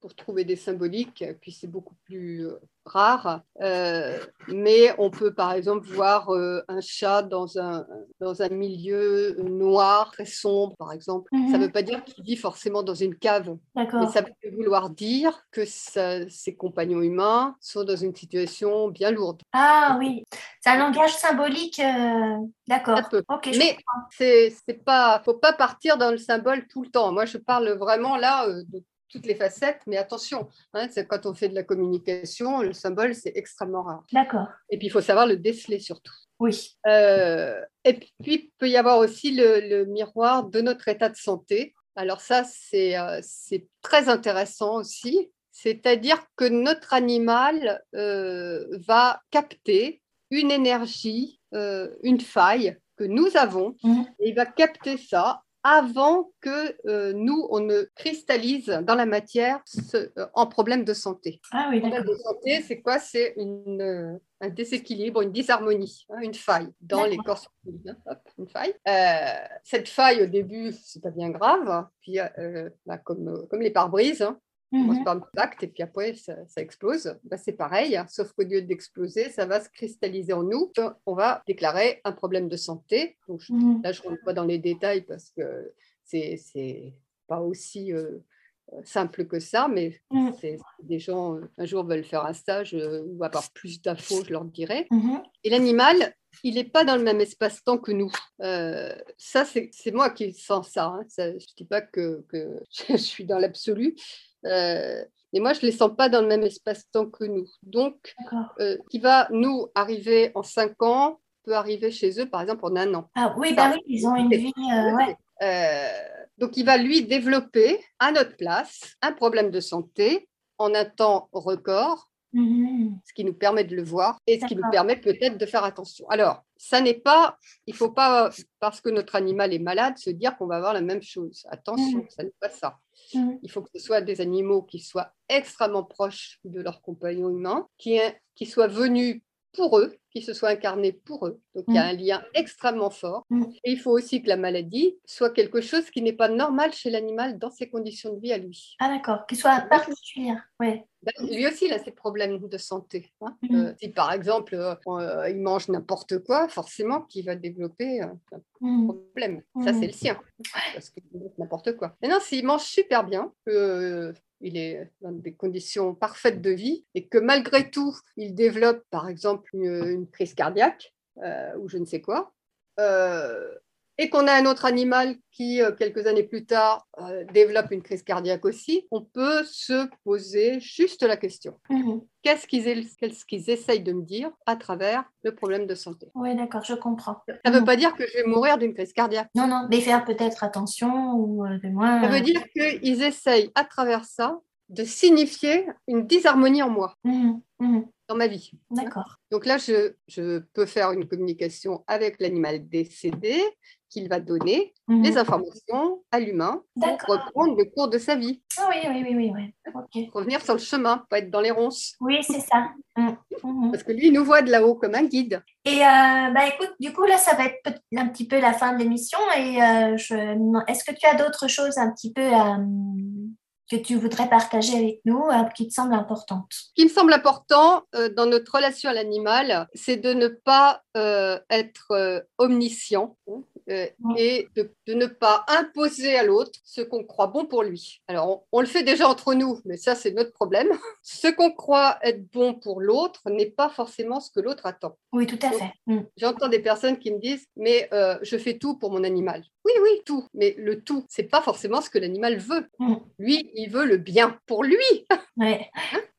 pour trouver des symboliques, puis c'est beaucoup plus euh, rare. Euh, mais on peut par exemple voir euh, un chat dans un, dans un milieu noir, très sombre, par exemple. Ça ne Mhm. veut pas dire qu'il vit forcément dans une cave. Mais ça peut vouloir dire que ses compagnons humains sont dans une situation bien lourde. Ah oui. C'est un langage symbolique. euh, D'accord. Un peu. Ok. je Mais c'est pas, faut pas partir dans le symbole tout le temps. Moi, je parle vraiment là euh, de toutes les facettes, mais attention, hein, c'est quand on fait de la communication, le symbole c'est extrêmement rare. D'accord. Et puis il faut savoir le déceler surtout. Oui. Euh, et puis, il peut y avoir aussi le, le miroir de notre état de santé. Alors ça, c'est euh, très intéressant aussi. C'est-à-dire que notre animal euh, va capter une énergie, une faille que nous avons, Mhm. et il va capter ça avant que euh, nous, on ne cristallise dans la matière ce- euh, en problème de santé. Ah oui, problème de santé, c'est quoi? C'est euh, un déséquilibre, une disharmonie, hein, une faille dans les corps hein. Hop, une faille. Euh, cette faille, au début, c'est pas bien grave. Puis, bah, comme, comme les pare-brises, hein, on commence par un contact et puis après, ça, ça explose. Bah, c'est pareil, hein, sauf qu'au lieu d'exploser, ça va se cristalliser en nous. On va déclarer un problème de santé. Donc, je- Mhm. Là, je ne rentre pas dans les détails parce que c'est c'est pas aussi euh, simple que ça, mais c'est si des gens euh, un jour veulent faire un stage euh, ou avoir plus d'infos, je leur dirai. Mhm. Et l'animal, il n'est pas dans le même espace-temps que nous. Euh, ça, c'est c'est moi qui sens ça. hein. Ça- je ne dis pas que, que je suis dans l'absolu. Euh, mais moi, je ne les sens pas dans le même espace-temps que nous. Donc, euh, qui va nous arriver en cinq ans peut arriver chez eux, par exemple, en un an. Ah oui, bah oui, ils ont une vie. euh, ouais. Euh, donc, il va lui développer à notre place un problème de santé en un temps record, Mhm. ce qui nous permet de le voir et ce qui nous permet peut-être de faire attention. Alors, ça n'est pas, il ne faut pas, parce que notre animal est malade, se dire qu'on va avoir la même chose. Attention, Mhm. ça n'est pas ça. Mhm. Il faut que ce soit des animaux qui soient extrêmement proches de leurs compagnons humains, qui, qui soient venus pour eux, qui se soient incarnés pour eux. Donc il y a Mm. un lien extrêmement fort. Mm. Et il faut aussi que la maladie soit quelque chose qui n'est pas normal chez l'animal dans ses conditions de vie à lui. Ah d'accord, qu'il soit particulier. Ouais. Ben, lui aussi, il a ses problèmes de santé. hein. Mm. Euh, si par exemple, euh, euh, il mange n'importe quoi, forcément qu'il va développer un problème. Ça, c'est le sien. Parce qu'il mange n'importe quoi. Maintenant, s'il mange super bien, il est dans des conditions parfaites de vie et que malgré tout, il développe par exemple une, une crise cardiaque euh, ou je ne sais quoi, euh, et qu'on a un autre animal qui, euh, quelques années plus tard, développe une crise cardiaque aussi, on peut se poser juste la question. Mhm. Qu'est-ce qu'ils qu'ils essayent de me dire à travers le problème de santé? Ouais, d'accord, je comprends. Ça ne veut Mhm. pas dire que je vais mourir d'une crise cardiaque. Non, non, mais faire peut-être attention ou de moins. Ça veut dire qu'ils essayent à travers ça de signifier une disharmonie en moi, Mhm. Dans ma vie. D'accord. Donc là, je, je peux faire une communication avec l'animal décédé qu'il va donner Mhm. les informations à l'humain pour reprendre le cours de sa vie, Ah oui, oui, oui, oui, oui. Revenir sur le chemin, pas être dans les ronces. Oui, c'est ça. Mhm. Mhm. Parce que lui, il nous voit de là-haut comme un guide. Et euh, bah écoute, du coup là, ça va être un petit peu la fin de l'émission. Et euh, je... est-ce que tu as d'autres choses un petit peu euh, que tu voudrais partager avec nous, euh, qui te semblent importantes Ce qui me semble important euh, dans notre relation à l'animal, c'est de ne pas euh, être omniscient Ouais. et de, de ne pas imposer à l'autre ce qu'on croit bon pour lui. Alors, on, on le fait déjà entre nous, mais ça, c'est notre problème. Ce qu'on croit être bon pour l'autre n'est pas forcément ce que l'autre attend. Oui, tout à fait. Mhm. J'entends des personnes qui me disent, mais euh, je fais tout pour mon animal. Oui, oui, tout. Mais le tout, c'est pas forcément ce que l'animal veut. Mm. Lui, il veut le bien pour lui. Ouais.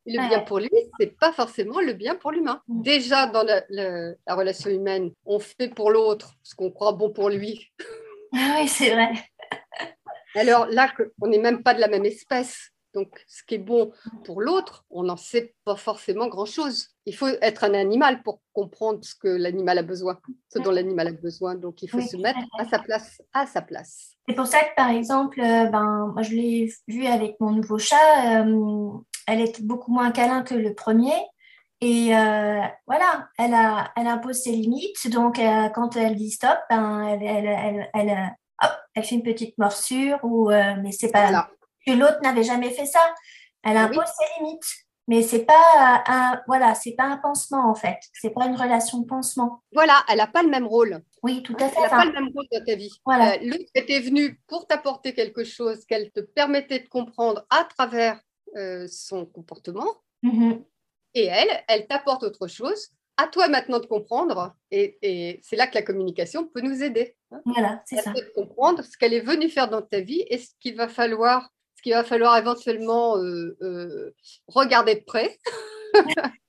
Et le Ouais. bien pour lui, c'est pas forcément le bien pour l'humain. Mm. Déjà, dans la, la- la relation humaine, on fait pour l'autre ce qu'on croit bon pour lui. Ah oui, c'est vrai. Alors là, on n'est même pas de la même espèce. Donc, ce qui est bon pour l'autre, on n'en sait pas forcément grand-chose. Il faut être un animal pour comprendre ce que l'animal a besoin, ce dont l'animal a besoin. Donc, il faut Oui, se mettre à sa place, à sa place. C'est pour ça que, par exemple, euh, ben, moi, je l'ai vu avec mon nouveau chat, euh, elle est beaucoup moins câlin que le premier. Et euh, voilà, elle, a, elle impose ses limites. Donc, quand elle dit stop, ben, elle, elle, elle, elle, hop, elle fait une petite morsure. Ou, mais c'est pas Voilà. L'autre n'avait jamais fait ça. Elle Oui. impose ses limites. Mais c'est pas un, voilà, c'est pas un pansement en fait. C'est pas une relation de pansement. Voilà, elle n'a pas le même rôle. Oui, tout à fait. Elle n'a pas le même rôle dans ta vie. Voilà. Euh, L'autre était venue pour t'apporter quelque chose qu'elle te permettait de comprendre à travers euh, son comportement. mhm. Et elle, elle t'apporte autre chose. À toi maintenant de comprendre. Et, et c'est là que la communication peut nous aider. hein. Voilà, c'est ça. de comprendre ce qu'elle est venue faire dans ta vie et ce qu'il va falloir, qu'il va falloir éventuellement euh, euh, regarder de près.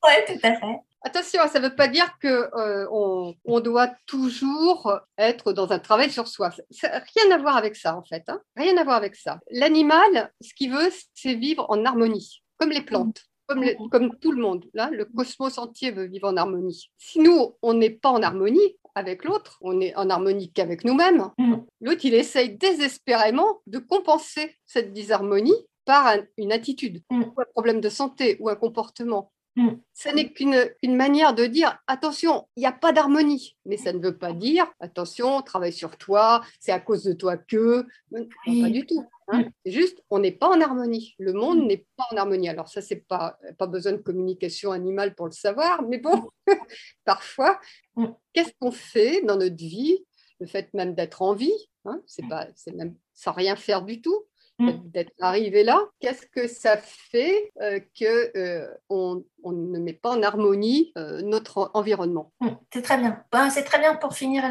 Ouais, tout à fait. Attention, ça ne veut pas dire que euh, on, doit toujours être dans un travail sur soi. Ça n'a rien à voir avec ça, en fait. hein. Rien à voir avec ça. L'animal, ce qu'il veut, c'est vivre en harmonie, comme les plantes. Comme, les- comme tout le monde, là, le cosmos entier veut vivre en harmonie. Si nous, on n'est pas en harmonie avec l'autre, on est en harmonie qu'avec nous-mêmes, Mm. l'autre, il essaye désespérément de compenser cette disharmonie par un- une attitude, Mm. ou un problème de santé, ou un comportement. Mm. Ce n'est qu'une manière de dire attention, il n'y a pas d'harmonie. Mais ça ne veut pas dire attention, travaille sur toi, c'est à cause de toi que. Non, Oui. Pas du tout. hein. C'est juste, on n'est pas en harmonie. Le monde n'est pas en harmonie. Alors, ça, c'est pas, pas besoin de communication animale pour le savoir, mais bon, parfois, Mm. qu'est-ce qu'on fait dans notre vie? Le fait même d'être en vie, hein, c'est pas, c'est même sans rien faire du tout Mm. D'être arrivé là, qu'est-ce que ça fait euh, que euh, on, on ne met pas en harmonie euh, notre environnement? Mm, C'est très bien. Bon, c'est très bien pour finir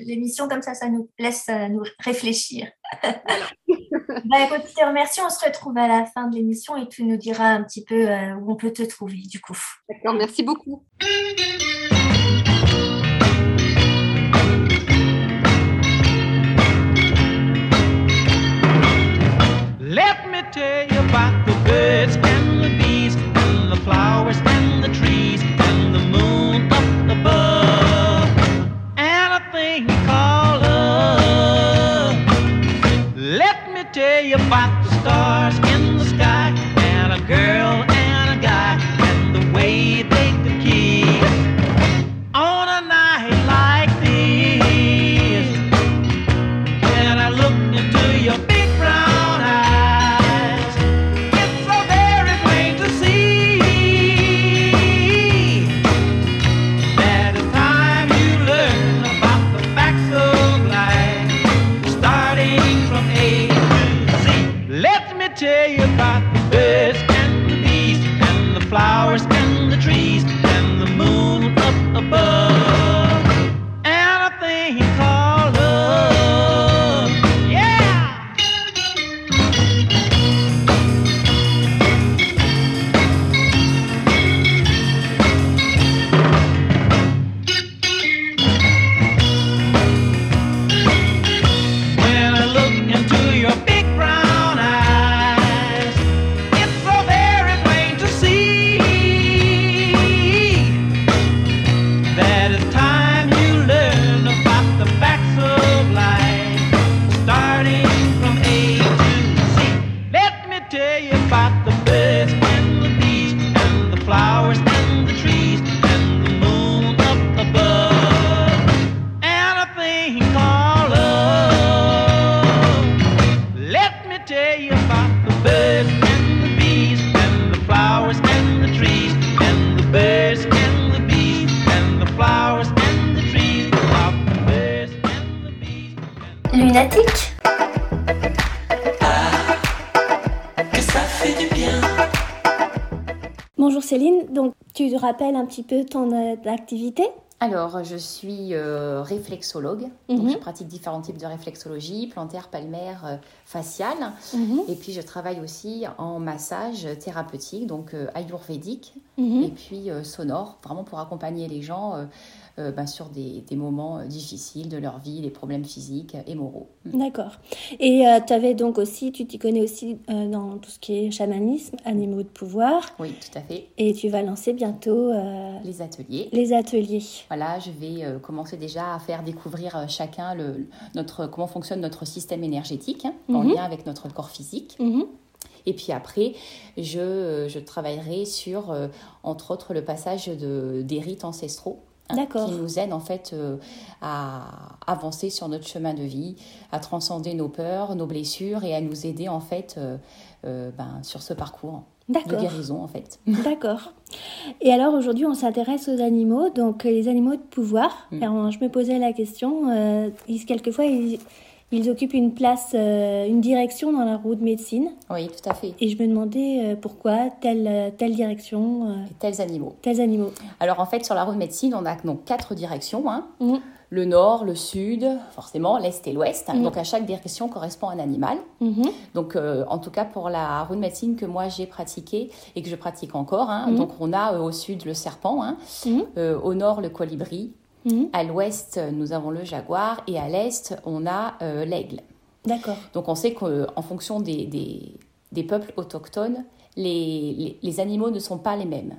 l'émission, comme ça, ça nous laisse euh, nous réfléchir. bah, écoute, je te remercie. On se retrouve à la fin de l'émission et tu nous diras un petit peu euh, où on peut te trouver, du coup. D'accord, merci beaucoup. Rappelles un petit peu ton euh, activité? Alors, je suis euh, réflexologue. Donc, Mhm. je pratique différents types de réflexologie, plantaire, palmaire, euh, faciale. Mhm, Et puis, je travaille aussi en massage thérapeutique, donc euh, ayurvédique, mhm. et puis sonore, vraiment pour accompagner les gens euh, euh, ben, sur des, des moments euh, difficiles de leur vie, des problèmes physiques et moraux. Mm. D'accord. Et tu avais donc aussi, tu t'y connais aussi euh, dans tout ce qui est chamanisme, animaux de pouvoir, Oui, tout à fait. et tu vas lancer bientôt euh, Les ateliers. les ateliers. Voilà, je vais euh, commencer déjà à faire découvrir euh, chacun le, notre, comment fonctionne notre système énergétique hein, en Mhm. lien avec notre corps physique. Mhm, Et puis après, je, euh, je travaillerai sur, euh, entre autres, le passage de, des rites ancestraux. Hein, D'accord. qui nous aident en fait euh, à avancer sur notre chemin de vie, à transcender nos peurs, nos blessures et à nous aider en fait euh, euh, ben, sur ce parcours de guérison en fait. D'accord. Et alors aujourd'hui, on s'intéresse aux animaux, donc les animaux de pouvoir. Mm. Alors, je me posais la question, quelquefois, ils, ils occupent une place, euh, une direction dans la roue de médecine. Oui, tout à fait. Et je me demandais euh, pourquoi telle, euh, telle direction, Et tels animaux. tels animaux. Alors en fait, sur la route de médecine, on a donc quatre directions. hein. Mhm. le nord, le sud, forcément l'est et l'ouest. Mhm. Donc à chaque direction correspond un animal. Mhm. Donc euh, en tout cas pour la rune médecine que moi j'ai pratiquée et que je pratique encore, hein, donc on a euh, au sud le serpent, hein, euh, au nord le colibri, Mhm. à l'ouest euh, nous avons le jaguar et à l'est on a euh, l'aigle. D'accord. Donc on sait qu'en fonction des, des- des peuples autochtones, les, les- les animaux ne sont pas les mêmes.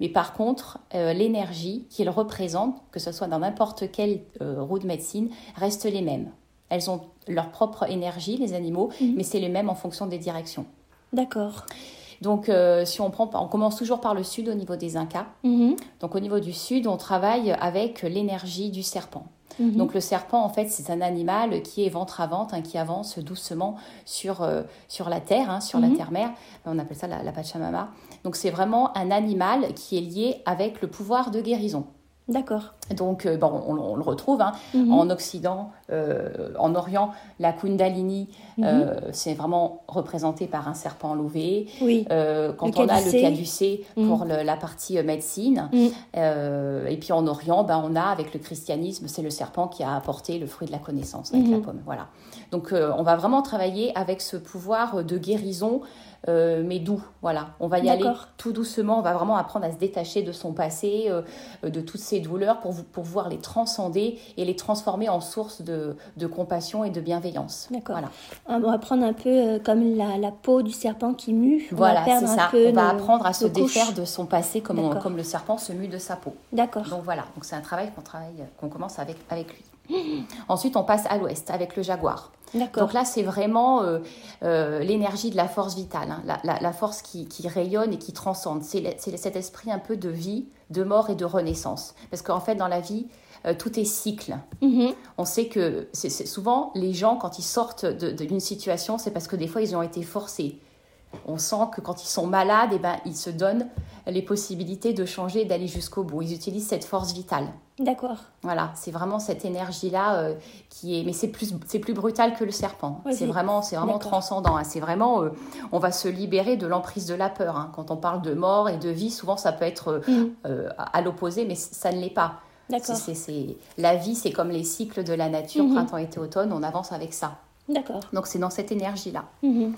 Mais par contre, euh, l'énergie qu'ils représentent, que ce soit dans n'importe quelle euh, roue de médecine, reste les mêmes. Elles ont leur propre énergie, les animaux, Mhm. mais c'est les mêmes en fonction des directions. D'accord. Donc euh, si on prend, on commence toujours par le sud au niveau des Incas. Mhm. Donc au niveau du sud, on travaille avec l'énergie du serpent. Mhm. Donc le serpent, en fait, c'est un animal qui est ventre à ventre, hein, qui avance doucement sur, euh, sur la terre, hein, sur Mhm. la terre-mère. On appelle ça la, la Pachamama. Donc c'est vraiment un animal qui est lié avec le pouvoir de guérison. D'accord. Donc euh, bon, on, on le retrouve hein, Mhm. en Occident, euh, en Orient, la Kundalini, Mhm. euh, c'est vraiment représenté par un serpent louvé. Oui. Euh, quand Le on a le Mhm. pour le- la partie médecine, Mhm. et puis en Orient, ben, on a avec le christianisme, c'est le serpent qui a apporté le fruit de la connaissance avec Mhm. la pomme. Voilà. Donc on va vraiment travailler avec ce pouvoir de guérison, euh, mais doux. Voilà. On va y aller tout doucement. On va vraiment apprendre à se détacher de son passé, euh, de toutes ses douleurs, pour, pour pouvoir les transcender et les transformer en source de, de compassion et de bienveillance. D'accord. Voilà. On va prendre un peu euh, comme la, la peau du serpent qui mue. On Voilà, va c'est un ça. peu On va apprendre à se couches. défaire de son passé comme, on- comme le serpent se mue de sa peau. D'accord. Donc voilà, donc c'est un travail qu'on travaille, qu'on commence avec, avec lui. Ensuite, on passe à l'ouest avec le jaguar. Donc là, c'est vraiment euh, euh, l'énergie de la force vitale, hein, la, la- la force qui, qui rayonne et qui transcende. C'est cet esprit un peu de vie, de mort et de renaissance. Parce qu'en fait, dans la vie, euh, tout est cycle. Mhm. On sait que c'est souvent les gens, quand ils sortent d'une situation, c'est parce que des fois, ils ont été forcés. On sent que quand ils sont malades, eh ben, ils se donnent les possibilités de changer, d'aller jusqu'au bout. Ils utilisent cette force vitale. D'accord. Voilà, c'est vraiment cette énergie-là euh, qui est. Mais c'est plus, c'est plus brutal que le serpent. C'est vraiment, c'est vraiment transcendant. hein. C'est vraiment, euh, on va se libérer de l'emprise de la peur. hein. Quand on parle de mort et de vie, souvent ça peut être euh, euh, à l'opposé, mais ça ne l'est pas. D'accord. C'est- La vie, c'est comme les cycles de la nature, Mhm. printemps, été, automne. On avance avec ça. D'accord. Donc c'est dans cette énergie-là. Mhm.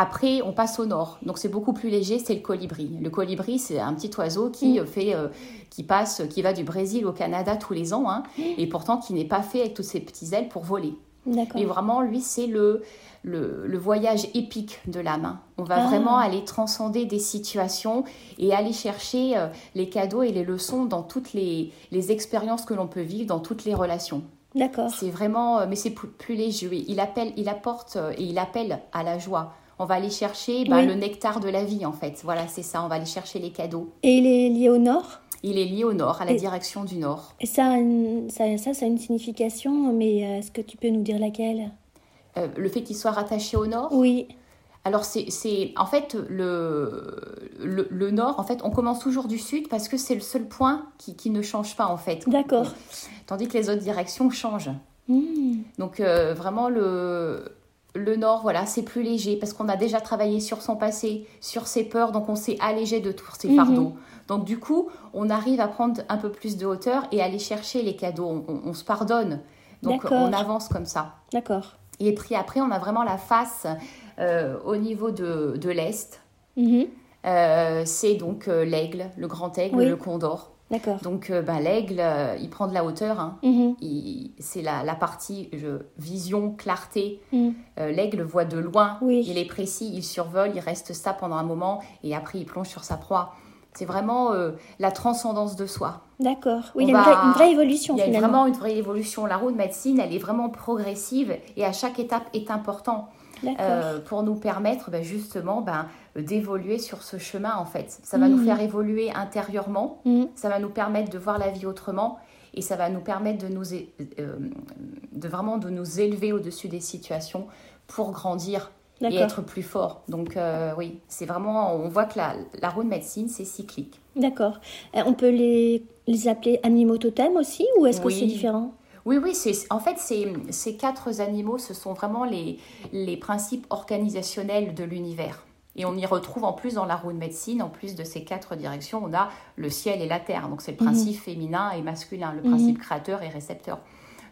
Après, on passe au nord. Donc c'est beaucoup plus léger, c'est le colibri. Le colibri, c'est un petit oiseau qui Mm. euh, fait, euh, qui passe, qui va du Brésil au Canada tous les ans, hein, et pourtant qui n'est pas fait avec toutes ses petites ailes pour voler. Et vraiment, lui, c'est le, le, le voyage épique de l'âme. hein. On va Ah. vraiment aller transcender des situations et aller chercher euh, les cadeaux et les leçons dans toutes les, les expériences que l'on peut vivre, dans toutes les relations. D'accord. C'est vraiment, mais c'est plus, plus léger. Il appelle, il apporte et il appelle à la joie. On va aller chercher Oui. le nectar de la vie, en fait. Voilà, c'est ça. On va aller chercher les cadeaux. Et il est lié au nord? Il est lié au nord, à la Et- direction du nord. Et ça, a une- ça, ça, ça a une signification, mais euh, est-ce que tu peux nous dire laquelle? Euh, le fait qu'il soit rattaché au nord? Oui. Alors, c'est, en fait, le, le, le nord, en fait, on commence toujours du sud parce que c'est le seul point qui, qui ne change pas, en fait. D'accord. Tandis que les autres directions changent. Hmm. Donc euh, vraiment le, le nord, voilà, c'est plus léger parce qu'on a déjà travaillé sur son passé, sur ses peurs, donc on s'est allégé de tous ses Mhm. fardeaux. Donc du coup, on arrive à prendre un peu plus de hauteur et aller chercher les cadeaux. On, se pardonne. Donc on avance comme ça. D'accord. Et puis après, on a vraiment la face euh, au niveau de, de l'Est. Mhm. Euh, c'est donc euh, l'aigle, le grand aigle, Oui. le condor. D'accord. Donc euh, ben, l'aigle, euh, il prend de la hauteur. hein. Mhm. C'est la, la partie je- vision, clarté. Mhm. Euh, L'aigle voit de loin, Oui. il est précis, il survole, il reste ça pendant un moment et après il plonge sur sa proie. C'est vraiment euh, la transcendance de soi. D'accord. Oui, il y a une vraie, une vraie évolution Il y a finalement. vraiment une vraie évolution. La roue de médecine, elle est vraiment progressive et à chaque étape est important. Euh, pour nous permettre ben, justement ben, d'évoluer sur ce chemin en fait. Ça va nous Mhm. faire évoluer intérieurement, Mhm. ça va nous permettre de voir la vie autrement et ça va nous permettre de nous euh, de vraiment de nous élever au-dessus des situations pour grandir et être plus fort. Donc euh, oui, c'est vraiment on voit que la, la roue de médecine c'est cyclique. D'accord. On peut les, les appeler animaux totems aussi ou est-ce que c'est différent? Oui, oui, c'est, en fait, ces, ces quatre animaux, ce sont vraiment les, les principes organisationnels de l'univers. Et on y retrouve en plus dans la roue de médecine, en plus de ces quatre directions, on a le ciel et la terre. Donc c'est le principe féminin et masculin, le Mhm. principe créateur et récepteur.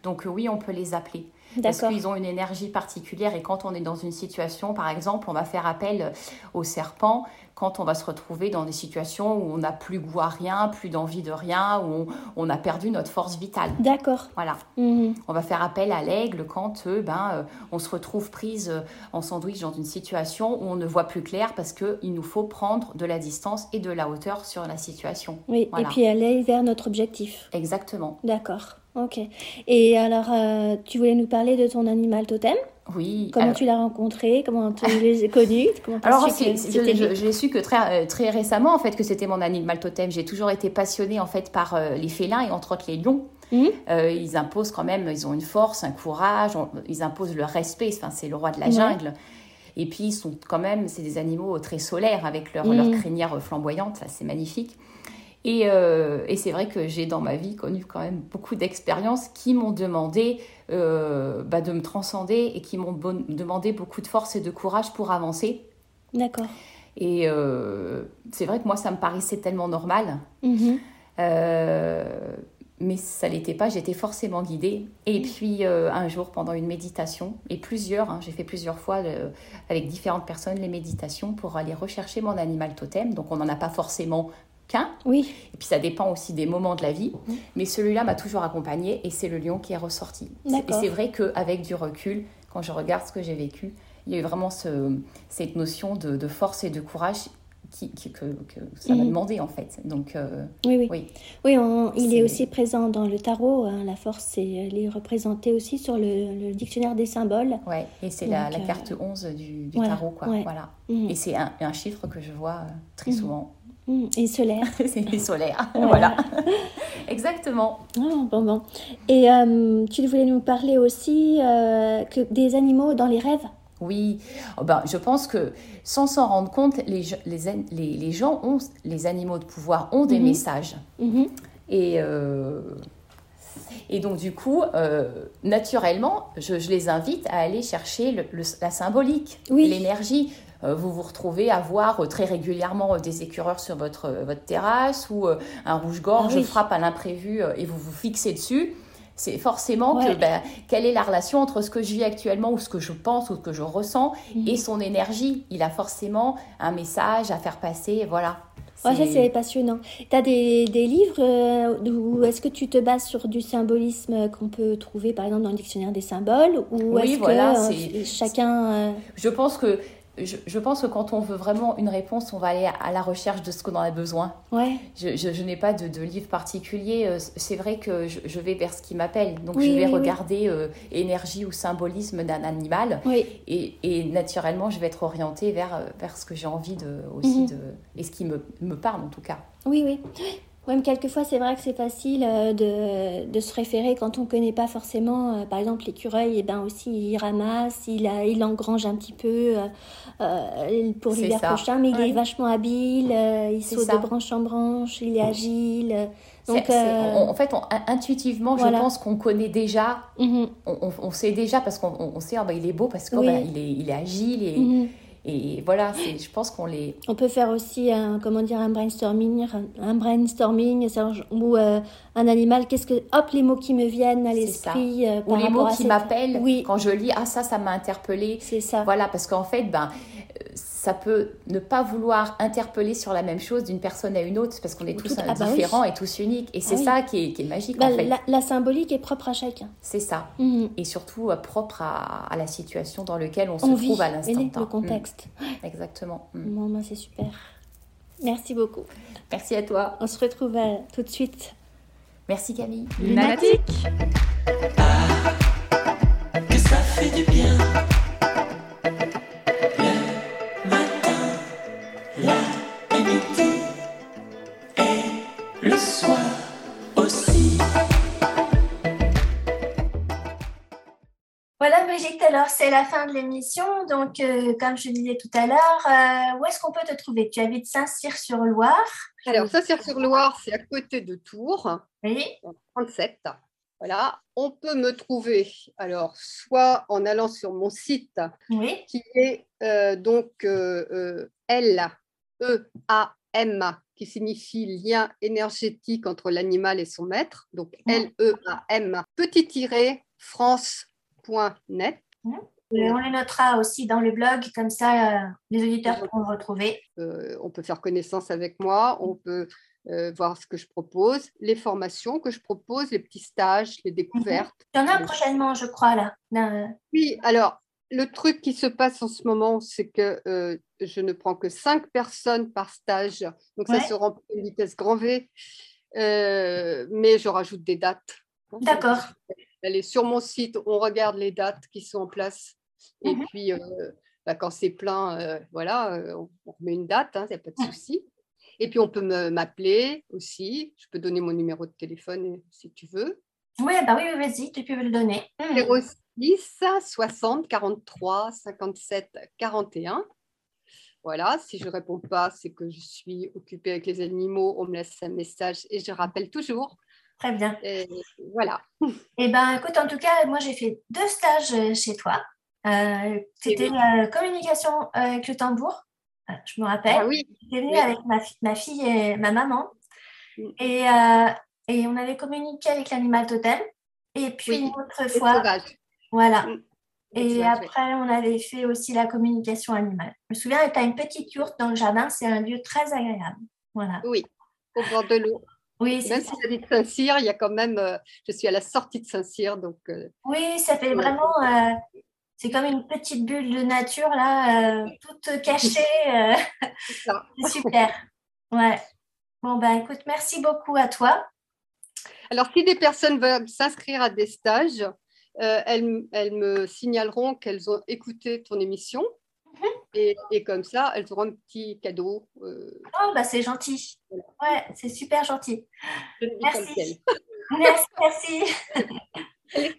Donc oui, on peut les appeler. Parce qu'ils ont une énergie particulière et quand on est dans une situation, par exemple, on va faire appel au serpent quand on va se retrouver dans des situations où on n'a plus goût à rien, plus d'envie de rien, où on, on a perdu notre force vitale. D'accord. Voilà. Mhm. On va faire appel à l'aigle quand euh, ben, euh, on se retrouve prise euh, en sandwich dans une situation où on ne voit plus clair parce qu'il nous faut prendre de la distance et de la hauteur sur la situation. Oui, Voilà. et puis aller vers notre objectif. Exactement. D'accord. Ok. Et alors, euh, tu voulais nous parler de ton animal totem? Oui. Comment alors- tu l'as rencontré? Comment tu les as connus Comment Alors, su que je, l'ai su que très, euh, très récemment, en fait, que c'était mon animal totem. J'ai toujours été passionnée, en fait, par euh, les félins et entre autres les lions. Mhm. Euh, ils imposent quand même, ils ont une force, un courage, on- ils imposent le respect. Enfin, c'est le roi de la Ouais. jungle. Et puis, ils sont quand même, c'est des animaux très solaires avec leur, Mhm. leur crinière flamboyante. Ça, c'est magnifique. Et, euh, et c'est vrai que j'ai dans ma vie connu quand même beaucoup d'expériences qui m'ont demandé euh, bah, de me transcender et qui m'ont bon- demandé beaucoup de force et de courage pour avancer. D'accord. Et euh, c'est vrai que moi, ça me paraissait tellement normal. Mhm. Mais ça l'était pas, j'étais forcément guidée. Et puis un jour, pendant une méditation, et plusieurs, hein, j'ai fait plusieurs fois avec différentes personnes les méditations pour aller rechercher mon animal totem. Donc on n'en a pas forcément qu'un. Oui. Et puis ça dépend aussi des moments de la vie. Mais celui-là m'a toujours accompagnée et c'est le lion qui est ressorti. Et c'est vrai qu'avec du recul, quand je regarde ce que j'ai vécu, il y a eu vraiment ce- cette notion de, de force et de courage qui, qui- que, que ça m'a Mhm. demandé en fait. Donc Oui, oui. oui. Oui, on- il est aussi présent dans le tarot. hein, la force, c'est, elle est représentée aussi sur le, le dictionnaire des symboles. Ouais, et c'est la, euh, carte 11 du, du voilà, tarot, quoi. ouais. Voilà. Mhm. Et c'est un, un chiffre que je vois euh, très Mhm. souvent. Mhm. Et solaire. c'est les solaires. Voilà. voilà. Exactement. Ah, bon, bon. Et euh, tu voulais nous parler aussi euh, que des animaux dans les rêves? Oui, Oh ben, je pense que sans s'en rendre compte, les, ge- les, an- les, les gens ont, les animaux de pouvoir ont des Mhm. messages. Et, euh, et donc, du coup, euh, naturellement, je, je les invite à aller chercher le- le- la symbolique, Oui. l'énergie. Euh, vous vous retrouvez à voir euh, très régulièrement euh, des écureurs sur votre, votre terrasse ou un rouge-gorge Ah oui. frappe à l'imprévu et vous vous fixez dessus. C'est forcément Ouais. que ben, quelle est la relation entre ce que je vis actuellement ou ce que je pense ou ce que je ressens Mhm. et son énergie. Il a forcément un message à faire passer. Voilà. Ouais, ça, C'est- passionnant. Tu as des, des livres euh, où est-ce que tu te bases sur du symbolisme qu'on peut trouver, par exemple, dans le dictionnaire des symboles Ou Oui, est-ce voilà, que euh, chacun... euh, Je pense que je, je pense que quand on veut vraiment une réponse, on va aller à, la recherche de ce qu'on en a besoin. Ouais, Je, je- je n'ai pas de, de livre particulier. euh, C'est vrai que je, vais vers ce qui m'appelle. Donc Oui, je vais oui, oui. regarder euh, énergie ou symbolisme d'un animal. oui. Et, et naturellement, je vais être orientée vers, euh, vers ce que j'ai envie de, aussi Mhm. de. et ce qui me, me parle en tout cas. Oui, oui. Ouais, mais quelquefois, c'est vrai que c'est facile euh, de, de se référer quand on ne connaît pas forcément. euh, par exemple, l'écureuil, eh ben aussi, il ramasse, il, a, il engrange un petit peu euh, pour l'hiver prochain, mais il est vachement habile, euh, il saute ça. de branche en branche, il est agile. Donc, euh, on- en fait, on- intuitivement, voilà. je pense qu'on connaît déjà. mhm, On, on- on sait déjà parce qu'on on- on sait, ah bah, il est beau parce qu'il Oui. est, il est agile. Et, mhm. Et voilà, je pense qu'on les. On peut faire aussi un, comment dire, un brainstorming, un brainstorming ou euh, un animal, qu'est-ce que, hop, les mots qui me viennent à l'esprit euh, Ou les mots qui cette- m'appellent Oui, quand je lis, ah ça, ça m'a interpellé. c'est ça. Voilà, parce qu'en fait, ben, euh, ça peut ne pas vouloir interpeller sur la même chose d'une personne à une autre, parce qu'on est tous Tout- ah bah oui. différents et tous uniques. Et c'est oui. ça qui est, qui est magique, Bah, en fait. la, la symbolique est propre à chacun. C'est ça. Mhm. Et surtout euh, propre à, à la situation dans laquelle on se vit trouve à l'instant le contexte. Mm, exactement. Mm. Bon, ben, c'est super. Merci beaucoup. Merci à toi. On se retrouve euh, tout de suite. Merci Camille. Lunatique. que c'est la fin de l'émission. Donc, euh, comme je disais tout à l'heure, euh, où est-ce qu'on peut te trouver? Tu habites Saint-Cyr-sur-Loire? Alors, ça, c'est à côté de Tours. Oui. 37. Voilà, on peut me trouver alors soit en allant sur mon site Oui. qui est euh, donc L-E-A-M, qui signifie lien énergétique entre l'animal et son maître. Donc. L-E-A-M, petit tiré, france.net. Et on les notera aussi dans le blog, comme ça euh, les auditeurs pourront le retrouver. Euh, on peut faire connaissance avec moi, on peut euh, voir ce que je propose, les formations que je propose, les petits stages, les découvertes. Il y en a prochainement, je crois, là. Oui, alors, le truc qui se passe en ce moment, c'est que euh, je ne prends que cinq personnes par stage. Donc, Ouais. ça se remplit à une vitesse grand V. Mais je rajoute des dates. D'accord. Elle est sur mon site, on regarde les dates qui sont en place. Et Mhm. puis, euh, bah, quand c'est plein, euh, voilà, euh, on, on remet une date, il n'y a pas de souci. Et puis, on peut m'appeler aussi. Je peux donner mon numéro de téléphone si tu veux. Oui, bah oui, oui, vas-y, tu peux me le donner. 06 60 43 57 41. Voilà, si je ne réponds pas, c'est que je suis occupée avec les animaux. On me laisse un message et je rappelle toujours. Très bien. Et voilà. Eh ben, écoute, en tout cas, moi, j'ai fait deux stages euh, chez toi. Euh, C'était la communication euh, avec le tambour, Euh, je me rappelle. Ah oui, J'étais venue Oui. avec ma, fi- ma fille et ma maman. Mm. Et, euh, et on avait communiqué avec l'animal totem. Et puis une autre fois, voilà. Mm. Et après, on avait fait aussi la communication animale. Je me souviens, tu as une petite yourte dans le jardin, c'est un lieu très agréable. Voilà. Oui, au bord de l'eau. Oui, c'est Même ça. si j'habite Saint-Cyr, il y a quand même. euh, je suis à la sortie de Saint-Cyr, donc. euh, Oui, ça fait vraiment. euh, c'est comme une petite bulle de nature, là, toute cachée. c'est super. Ouais. Bon, ben écoute, merci beaucoup à toi. Alors, si des personnes veulent s'inscrire à des stages, elles me signaleront qu'elles ont écouté ton émission. Et, et comme ça, elles auront un petit cadeau. euh, Oh, bah c'est gentil. Ouais, c'est super gentil. Merci. Merci, merci. Merci.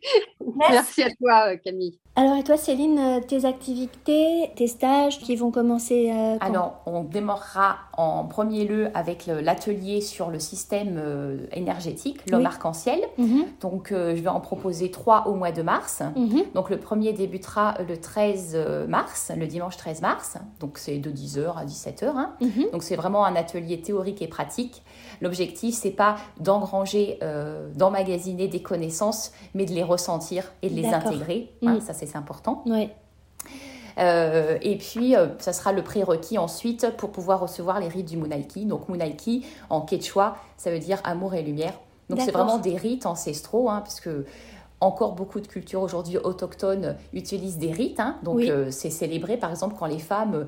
Merci à toi, euh, Camille. Alors et toi Céline, euh, tes activités, tes stages qui vont commencer euh, quand? Alors, on démarrera en premier lieu avec l'atelier sur le système euh, énergétique, l'homme Oui. arc-en-ciel. Mhm, Donc, euh, je vais en proposer trois au mois de mars. mhm. Donc, le premier débutera le 13 mars, le dimanche 13 mars. Donc, c'est de 10h à 17h. hein. Mhm. Donc, c'est vraiment un atelier théorique et pratique. L'objectif, c'est pas d'engranger, euh, d'emmagasiner des connaissances, mais de les ressentir et de les intégrer. Hein, Mm. Ça, c'est important. Euh, et puis, euh, ça sera le prérequis ensuite pour pouvoir recevoir les rites du Munaiki. Donc, Munaiki, en quechua, ça veut dire amour et lumière. Donc, c'est vraiment des rites ancestraux, hein, parce que encore beaucoup de cultures aujourd'hui autochtones utilisent des rites. hein. donc, Oui. euh, c'est célébré, par exemple, quand les femmes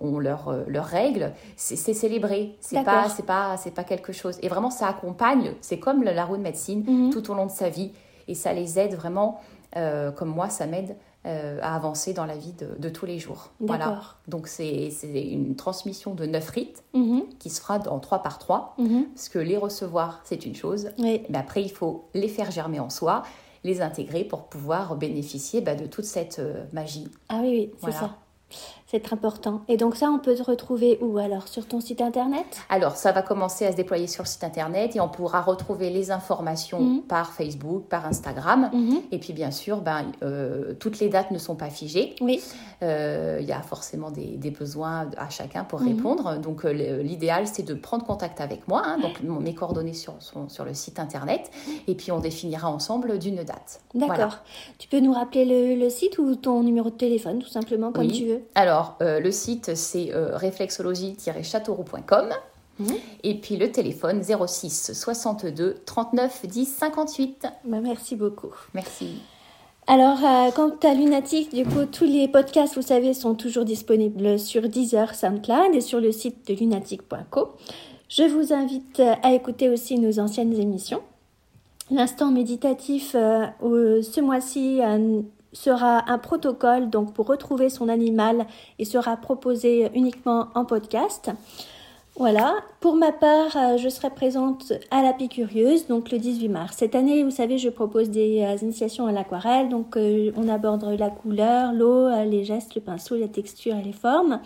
ont leurs leurs règles, c'est célébré. C'est pas, pas, pas quelque chose. Et vraiment, ça accompagne. C'est comme la, la roue de médecine Mhm. tout au long de sa vie. Et ça les aide vraiment, euh, comme moi, ça m'aide euh, à avancer dans la vie de, de tous les jours. Voilà. Donc c'est une transmission de neuf rites Mhm, qui se fera en trois par trois, mhm. parce que les recevoir, c'est une chose, Oui. mais après il faut les faire germer en soi, les intégrer pour pouvoir bénéficier bah, de toute cette euh, magie. Ah oui, oui, c'est Voilà. ça. C'est important. Et donc ça, on peut te retrouver où alors? Sur ton site internet? Alors, ça va commencer à se déployer sur le site internet et on pourra retrouver les informations Mhm. par Facebook, par Instagram. Mhm. Et puis, bien sûr, ben, euh, toutes les dates ne sont pas figées. Oui. Euh, Il y a forcément des, des besoins à chacun pour Mhm. répondre. Donc, euh, l'idéal, c'est de prendre contact avec moi. hein. donc, mes coordonnées sur, sont sur le site internet. Et puis, on définira ensemble d'une date. D'accord. Voilà. Tu peux nous rappeler le, le site ou ton numéro de téléphone, tout simplement, comme Oui. tu veux? Alors, euh, le site, c'est euh, réflexologie-châteauroux.com. Mhm. Et puis, le téléphone 06 62 39 10 58. Bah, Merci beaucoup. Merci. Alors, euh, quant à Lunatic, du coup, tous les podcasts, vous savez, sont toujours disponibles sur Deezer, SoundCloud et sur le site de lunatic.co. Je vous invite euh, à écouter aussi nos anciennes émissions. L'instant méditatif euh, ce mois-ci euh, sera un protocole donc pour retrouver son animal et sera proposé uniquement en podcast. Voilà, pour ma part, euh, je serai présente à la Picurieuse, donc le 18 mars. Cette année, vous savez, je propose des euh, initiations à l'aquarelle, donc euh, on aborde la couleur, l'eau, les gestes, le pinceau, la texture et les formes.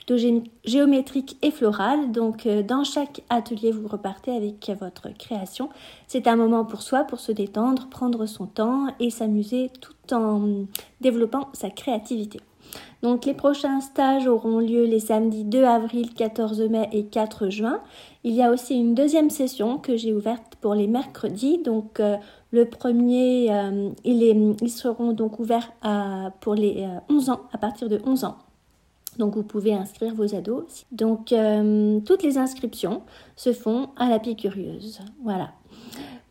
Plutôt gé- géométrique et floral. Donc euh, dans chaque atelier, vous repartez avec votre création. C'est un moment pour soi, pour se détendre, prendre son temps et s'amuser tout en développant sa créativité. Donc les prochains stages auront lieu les samedis 2 avril, 14 mai et 4 juin. Il y a aussi une deuxième session que j'ai ouverte pour les mercredis. Donc euh, le premier, euh, il est- ils seront donc ouverts pour les euh, 11 ans, à partir de 11 ans. Donc vous pouvez inscrire vos ados. Donc euh, toutes les inscriptions se font à la Pie Curieuse. Voilà.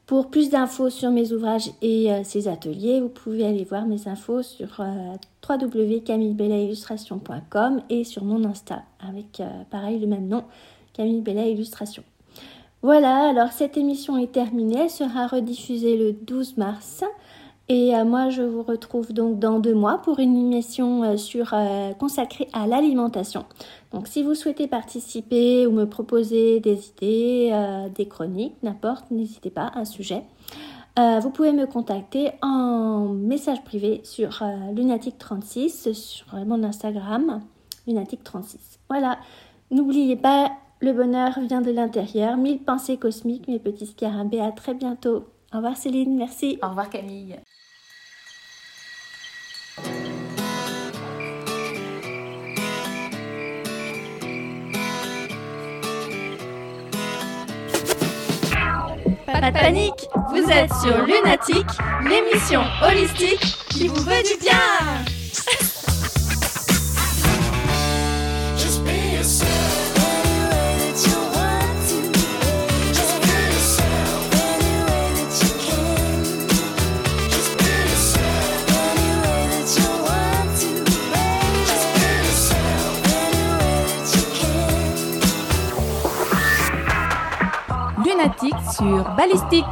Pour plus d'infos sur mes ouvrages et euh, ces ateliers, vous pouvez aller voir mes infos sur euh, www.camillebellaillustration.com et sur mon Insta avec euh, pareil le même nom, Camille Bella Illustration. Voilà, alors cette émission est terminée, elle sera rediffusée le 12 mars. Et euh, moi, je vous retrouve donc dans deux mois pour une émission euh, sur, euh, consacrée à l'alimentation. Donc, si vous souhaitez participer ou me proposer des idées, des chroniques, n'importe, n'hésitez pas, un sujet. Vous pouvez me contacter en message privé sur euh, Lunatic36 sur mon Instagram, Lunatic36. Voilà, n'oubliez pas, le bonheur vient de l'intérieur. Mille pensées cosmiques, mes petits scarabées. À très bientôt. Au revoir Céline, merci. Au revoir Camille. Panique, vous êtes sur Lunatic, l'émission holistique qui vous veut du bien. Sur Ballistique.